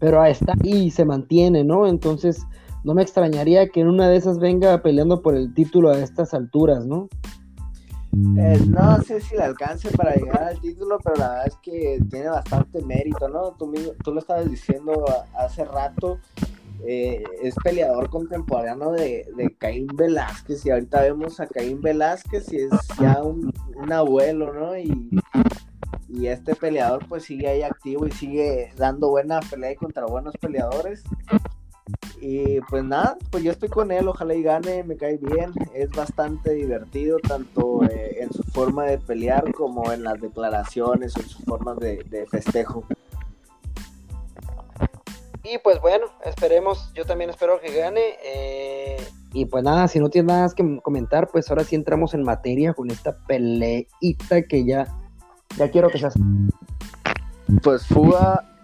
pero está ahí y se mantiene, ¿no? Entonces no me extrañaría que en una de esas venga peleando por el título a estas alturas, ¿no? Eh, no sé si le alcance para llegar al título, pero la verdad es que tiene bastante mérito, ¿no? Tú, lo estabas diciendo hace rato, eh, es peleador contemporáneo de, Caín Velázquez y ahorita vemos a Caín Velázquez y es ya un, un abuelo, ¿no? Y, y, este peleador pues sigue ahí activo y sigue dando buena pelea contra buenos peleadores. Y pues nada, pues yo estoy con él, ojalá y gane, me cae bien, es bastante divertido tanto eh, en su forma de pelear como en las declaraciones, en su forma de, festejo. Y pues bueno, esperemos, yo también espero que gane. Eh, y pues nada, si no tienes nada que comentar, pues ahora sí entramos en materia con esta peleita que ya Ya quiero que seas. Pues fuga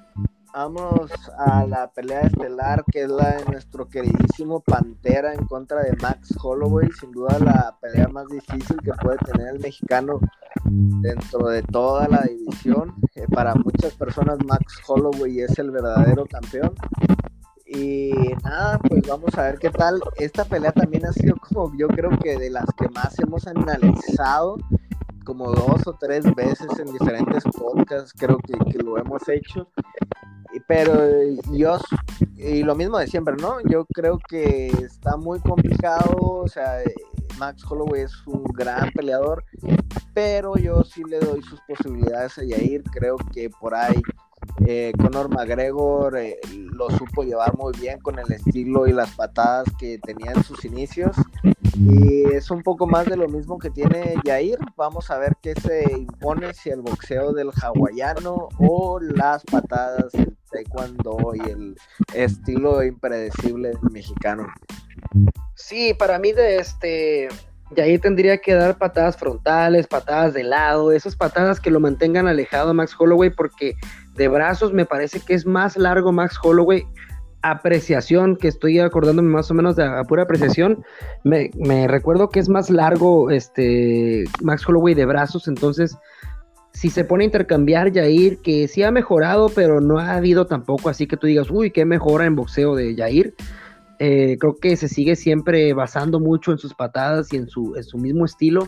Vamos a la pelea estelar, que es la de nuestro queridísimo Pantera en contra de Max Holloway. Sin duda la pelea más difícil que puede tener el mexicano dentro de toda la división. Eh, para muchas personas Max Holloway es el verdadero campeón. Y nada, pues vamos a ver qué tal. Esta pelea también ha sido como yo creo que de las que más hemos analizado como dos o tres veces en diferentes podcasts, creo que, que lo hemos hecho pero yo, y lo mismo de siempre, ¿no? Yo creo que está muy complicado, o sea, Max Holloway es un gran peleador, pero yo sí le doy sus posibilidades a Yair, creo que por ahí eh, Conor McGregor eh, lo supo llevar muy bien con el estilo y las patadas que tenía en sus inicios. Y es un poco más de lo mismo que tiene Jair. Vamos a ver qué se impone, si el boxeo del hawaiano o las patadas del taekwondo y el estilo impredecible mexicano. Sí, para mí de este Jair tendría que dar patadas frontales, patadas de lado, esas patadas que lo mantengan alejado a Max Holloway porque de brazos me parece que es más largo Max Holloway apreciación, que estoy acordándome más o menos de a pura apreciación, me, recuerdo que es más largo este Max Holloway de brazos, entonces si se pone a intercambiar Jair, que sí ha mejorado, pero no ha habido tampoco así que tú digas, uy, qué mejora en boxeo de Jair. Eh, creo que se sigue siempre basando mucho en sus patadas y en su, en su mismo estilo.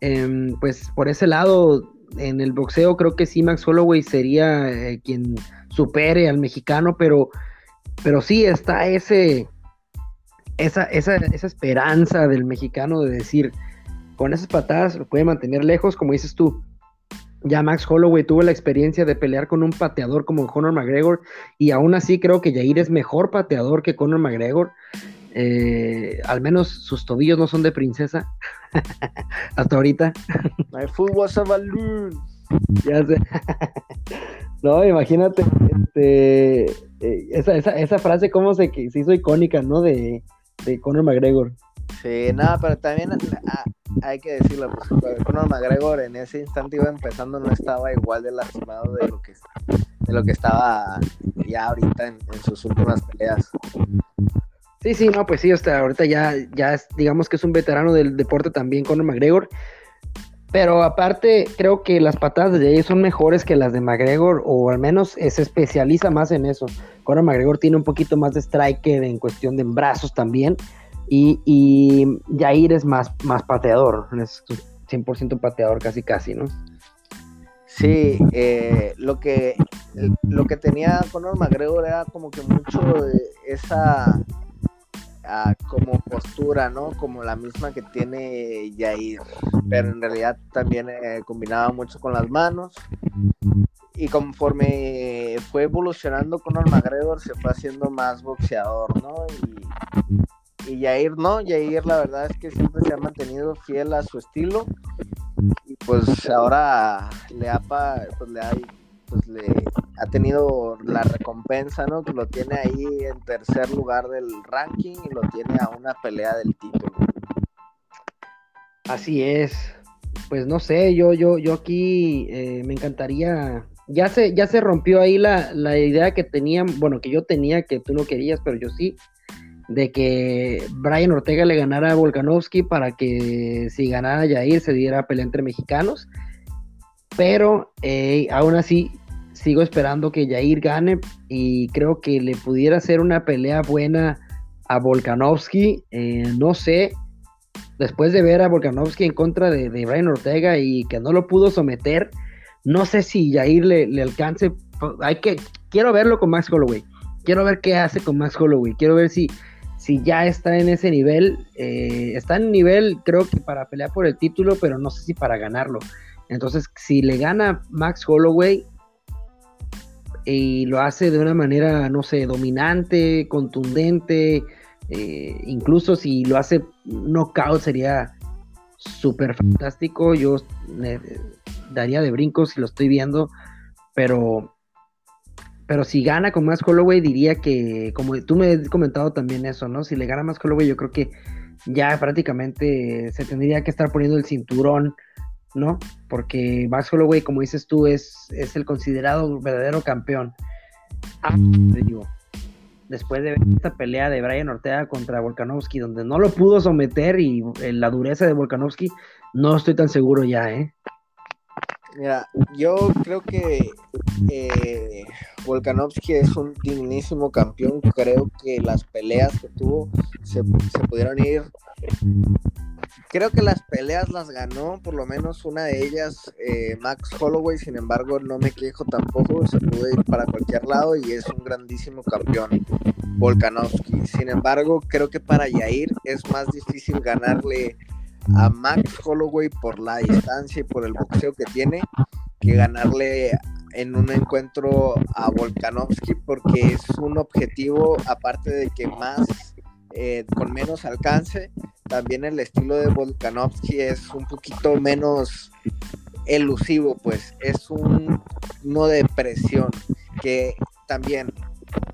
Em, pues por ese lado, en el boxeo creo que sí Max Holloway sería eh, quien supere al mexicano, pero pero sí está ese, esa, esa, esa esperanza del mexicano de decir, con esas patadas lo puede mantener lejos, como dices tú. Ya Max Holloway tuvo la experiencia de pelear con un pateador como Conor McGregor y aún así creo que Jair es mejor pateador que Conor McGregor. Eh, al menos sus tobillos no son de princesa hasta ahorita. My foot was a balloon. Ya sé. no, imagínate, este, eh, esa, esa, esa, frase cómo se, se, hizo icónica, ¿no? De, de Conor McGregor. Sí, nada, pero también ah, hay que decirlo, pues, Conor McGregor en ese instante iba empezando, no estaba igual de lastimado de lo que, de lo que estaba ya ahorita en, sus últimas peleas. Sí, sí, no, pues sí, hasta ahorita ya, ya digamos que es un veterano del deporte también, Conor McGregor. Pero aparte, creo que las patadas de Jay son mejores que las de McGregor, o al menos se especializa más en eso. Conor McGregor tiene un poquito más de striker en cuestión de brazos también. Y, y Jair es más, más pateador, es 100% pateador casi casi, ¿no? Sí, eh, lo, que, lo que tenía Conor McGregor era como que mucho de esa como postura, ¿no? Como la misma que tiene Jair, pero en realidad también eh, combinaba mucho con las manos. Y conforme fue evolucionando con McGregor, se fue haciendo más boxeador, ¿no? Y, y no, Jair la verdad es que siempre se ha mantenido fiel a su estilo. Y pues ahora le ha, pues le ha pues le ha tenido la recompensa, ¿no? Que lo tiene ahí en tercer lugar del ranking y lo tiene a una pelea del título. Así es. Pues no sé, yo, yo, yo aquí eh, me encantaría. Ya se, ya se rompió ahí la, la idea que tenían, bueno, que yo tenía, que tú no querías, pero yo sí, de que Brian Ortega le ganara a Volkanovski para que si ganara Jair se diera pelea entre mexicanos. Pero eh, aún así sigo esperando que Jair gane y creo que le pudiera hacer una pelea buena a Volkanovski. Eh, no sé, después de ver a Volkanovski en contra de, Brian Ortega y que no lo pudo someter, no sé si Jair le, alcance. Hay que, quiero verlo con Max Holloway. Quiero ver qué hace con Max Holloway. Quiero ver si, si ya está en ese nivel. Eh, está en nivel, creo que para pelear por el título, pero no sé si para ganarlo. Entonces, si le gana Max Holloway y lo hace de una manera, no sé, dominante, contundente, eh, incluso si lo hace knockout sería súper fantástico. Yo daría de brincos si lo estoy viendo, pero pero si gana con más Holloway diría que, como tú me has comentado también eso, ¿no? Si le gana más Holloway yo creo que ya prácticamente se tendría que estar poniendo el cinturón ¿no? Porque Max Holloway, como dices tú, es, es el considerado verdadero campeón. Ah, digo, después de esta pelea de Brian Ortega contra Volkanovski, donde no lo pudo someter y eh, la dureza de Volkanovski, no estoy tan seguro ya, ¿eh? Mira, yo creo que eh, Volkanovski es un dignísimo campeón. Creo que las peleas que tuvo se, se pudieron ir Creo que las peleas las ganó, por lo menos una de ellas, eh, Max Holloway. Sin embargo, no me quejo tampoco. Se pudo ir para cualquier lado y es un grandísimo campeón, Volkanovski. Sin embargo, creo que para Yair es más difícil ganarle a Max Holloway por la distancia y por el boxeo que tiene que ganarle en un encuentro a Volkanovski porque es un objetivo aparte de que más eh, con menos alcance. También el estilo de Volkanovski es un poquito menos elusivo, pues es un no de presión que también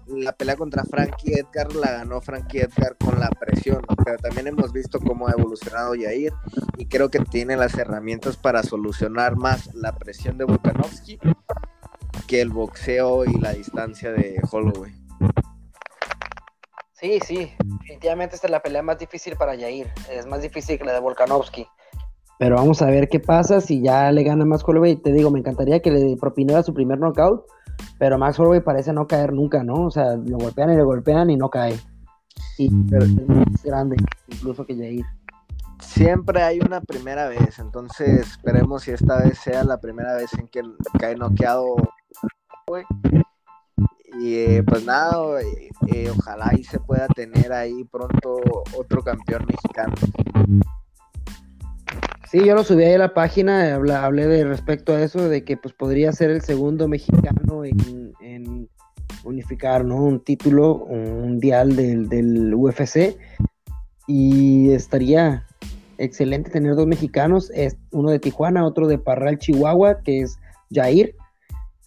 la pelea contra Frankie Edgar la ganó Frankie Edgar con la presión, pero también hemos visto cómo ha evolucionado Yair y creo que tiene las herramientas para solucionar más la presión de Volkanovski que el boxeo y la distancia de Holloway. Sí, sí, definitivamente esta es la pelea más difícil para Yair, es más difícil que la de Volkanovski. Pero vamos a ver qué pasa si ya le gana Max Holloway. Te digo, me encantaría que le propinara su primer knockout, pero Max Holloway parece no caer nunca, ¿no? O sea, lo golpean y le golpean y no cae. Y pero es más grande incluso que Yair. Siempre hay una primera vez, entonces esperemos si esta vez sea la primera vez en que cae noqueado. Y eh, pues nada, eh, ojalá y se pueda tener ahí pronto otro campeón mexicano. Sí, yo lo subí ahí a la página, hablé, de respecto a eso, de que pues podría ser el segundo mexicano en, unificar ¿no? un título mundial del, del UFC y estaría excelente tener dos mexicanos, uno de Tijuana, otro de Parral, Chihuahua, que es Jair,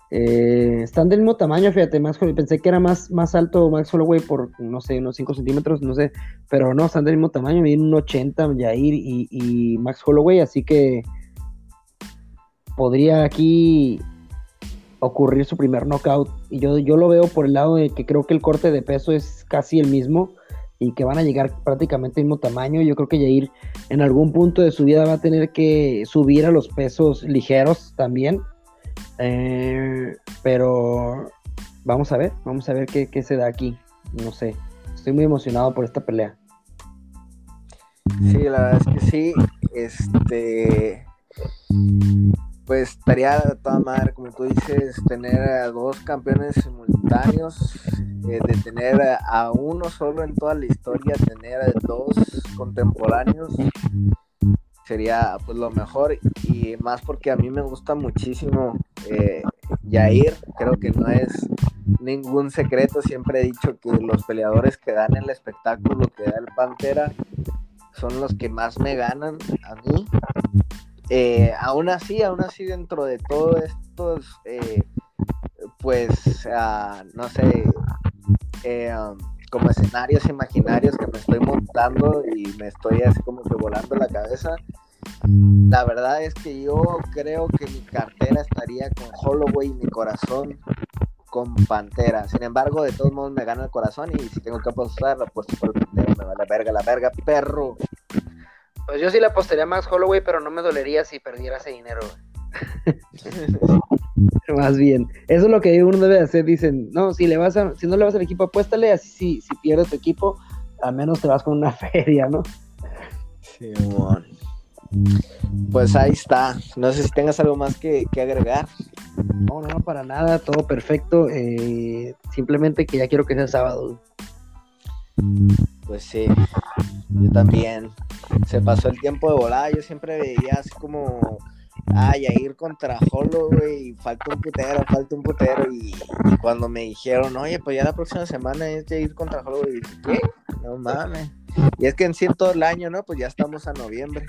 eh, están del mismo tamaño, fíjate, más pensé que era más, más alto Max Holloway por, no sé, unos 5 centímetros, no sé, pero no, están del mismo tamaño, miden un 80 Jair y, y Max Holloway, así que podría aquí ocurrir su primer knockout. Y yo, yo lo veo por el lado de que creo que el corte de peso es casi el mismo y que van a llegar prácticamente al mismo tamaño. Yo creo que Jair en algún punto de su vida va a tener que subir a los pesos ligeros también eh, pero vamos a ver, vamos a ver qué, se da aquí. No sé, estoy muy emocionado por esta pelea. Sí, la verdad es que sí. Este. Pues estaría de toda madre, como tú dices, tener a dos campeones simultáneos, eh, de tener a uno solo en toda la historia, tener a dos contemporáneos sería pues lo mejor. Y más porque a mí me gusta muchísimo eh, Yair, creo que no es ningún secreto, siempre he dicho que los peleadores que dan el espectáculo que da el Pantera son los que más me ganan a mí. Eh, aún así, aún así dentro de todos estos, eh, pues, ah, no sé, um, como escenarios imaginarios que me estoy montando y me estoy así como que volando la cabeza. La verdad es que yo creo que mi cartera estaría con Holloway y mi corazón con Pantera. Sin embargo, de todos modos me gana el corazón y si tengo que apostar, apuesto por el Pantera. Me va la verga, la verga, perro. Pues yo sí le apostaría a Max Holloway, pero no me dolería si perdiera ese dinero. Más bien, eso es lo que uno debe hacer. Dicen, no, si le vas a, si no le vas al equipo, apuéstale, así si, si pierdes tu equipo, al menos te vas con una feria, ¿no? Sí, bueno. Pues ahí está. No sé si tengas algo más que, agregar. No, no, para nada, todo perfecto. Eh, simplemente que ya quiero que sea sábado. Pues sí, yo también. Se pasó el tiempo de volada. Yo siempre veía así como ay, a ir contra Holloway, falta un putero, falta un putero. Y, cuando me dijeron, oye, pues ya la próxima semana es de ir contra Holloway, ¿qué? No mames. Y es que en sí todo el año, ¿no? Pues ya estamos a noviembre.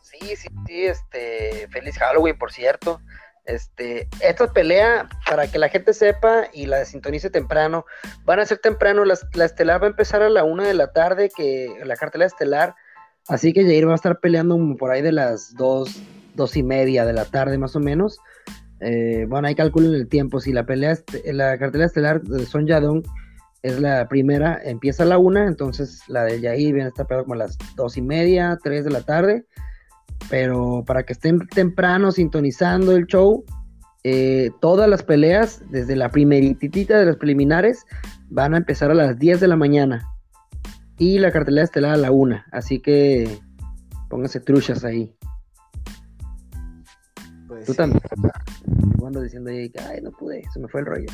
Sí, sí, sí, este, feliz Halloween, por cierto. Este, esta pelea, para que la gente sepa y la sintonice temprano, van a ser temprano, la, la estelar va a empezar a la una de la tarde, que la cartela estelar, así que Jair va a estar peleando por ahí de las dos dos y media de la tarde más o menos. Eh, bueno, ahí calculen el tiempo. Si la pelea, la cartelera estelar de Son Yadong es la primera, empieza a la una, entonces la de Yair viene esta pelea como a las dos y media, tres de la tarde. Pero para que estén temprano sintonizando el show, eh, todas las peleas, desde la primeritita de las preliminares, van a empezar a las 10 de la mañana. Y la cartelera estelar a la una. Así que pónganse truchas ahí. Pues Tú también. Cuando diciendo ahí, ay, no pude, se me fue el rollo.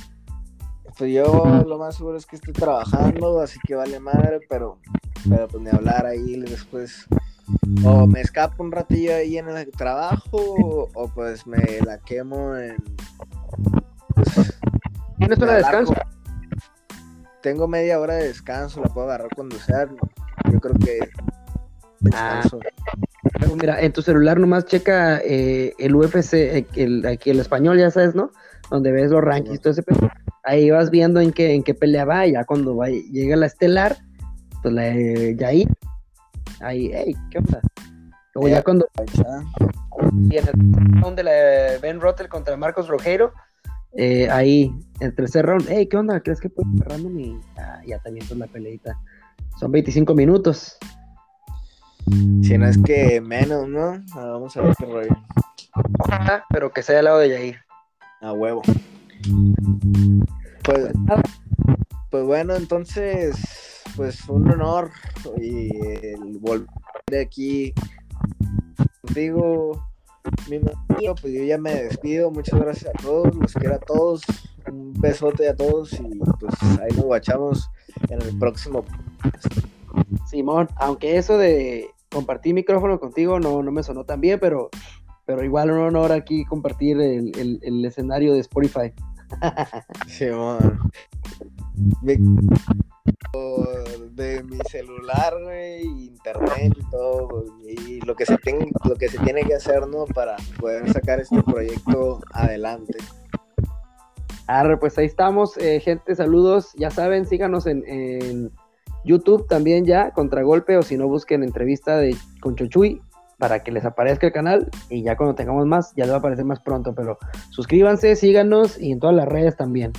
Pues yo lo más seguro es que estoy trabajando, así que vale madre, pero, pero pues ni hablar ahí después. O me escapo un ratillo ahí en el trabajo, o pues me la quemo en. Pues, ¿Tienes hora de descanso? Tengo media hora de descanso, la puedo agarrar cuando sea. Yo creo que. Ah, mira, en tu celular nomás checa eh, el UFC, eh, el, aquí el español, ya sabes, ¿no? Donde ves los rankings, todo ese pedo ahí vas viendo en qué, en qué pelea va, y ya cuando va, llega la estelar, pues la de Jair, ahí, hey, ¿qué onda? O ya cuando... Y en el round de la Ben Rotter contra Marcos Rogero, eh, ahí, el tercer round, hey, ¿qué onda? ¿Crees que puedo? Y ah, ya también con la peleita. Son 25 minutos. Si no es que menos, ¿no? Ah, vamos a ver qué rollo. pero que sea al lado de Jair. A huevo. Pues, pues bueno, entonces, pues un honor y el volver aquí contigo, mi amigo, pues yo ya me despido, muchas gracias a todos, los quiero a todos, un besote a todos y pues ahí nos guachamos en el próximo. Simón, aunque eso de compartir micrófono contigo no, no me sonó tan bien, pero, pero igual un honor aquí compartir el, el escenario de Spotify. Sí, de mi celular, internet y todo, y lo que se lo que se tiene que hacer, ¿no? Para poder sacar este proyecto adelante. Arre, pues ahí estamos, eh, gente, saludos, ya saben, síganos en, YouTube también ya, Contragolpe, o si no busquen entrevista de con Chochuy, para que les aparezca el canal y ya cuando tengamos más ya les va a aparecer más pronto, pero suscríbanse, síganos y en todas las redes también.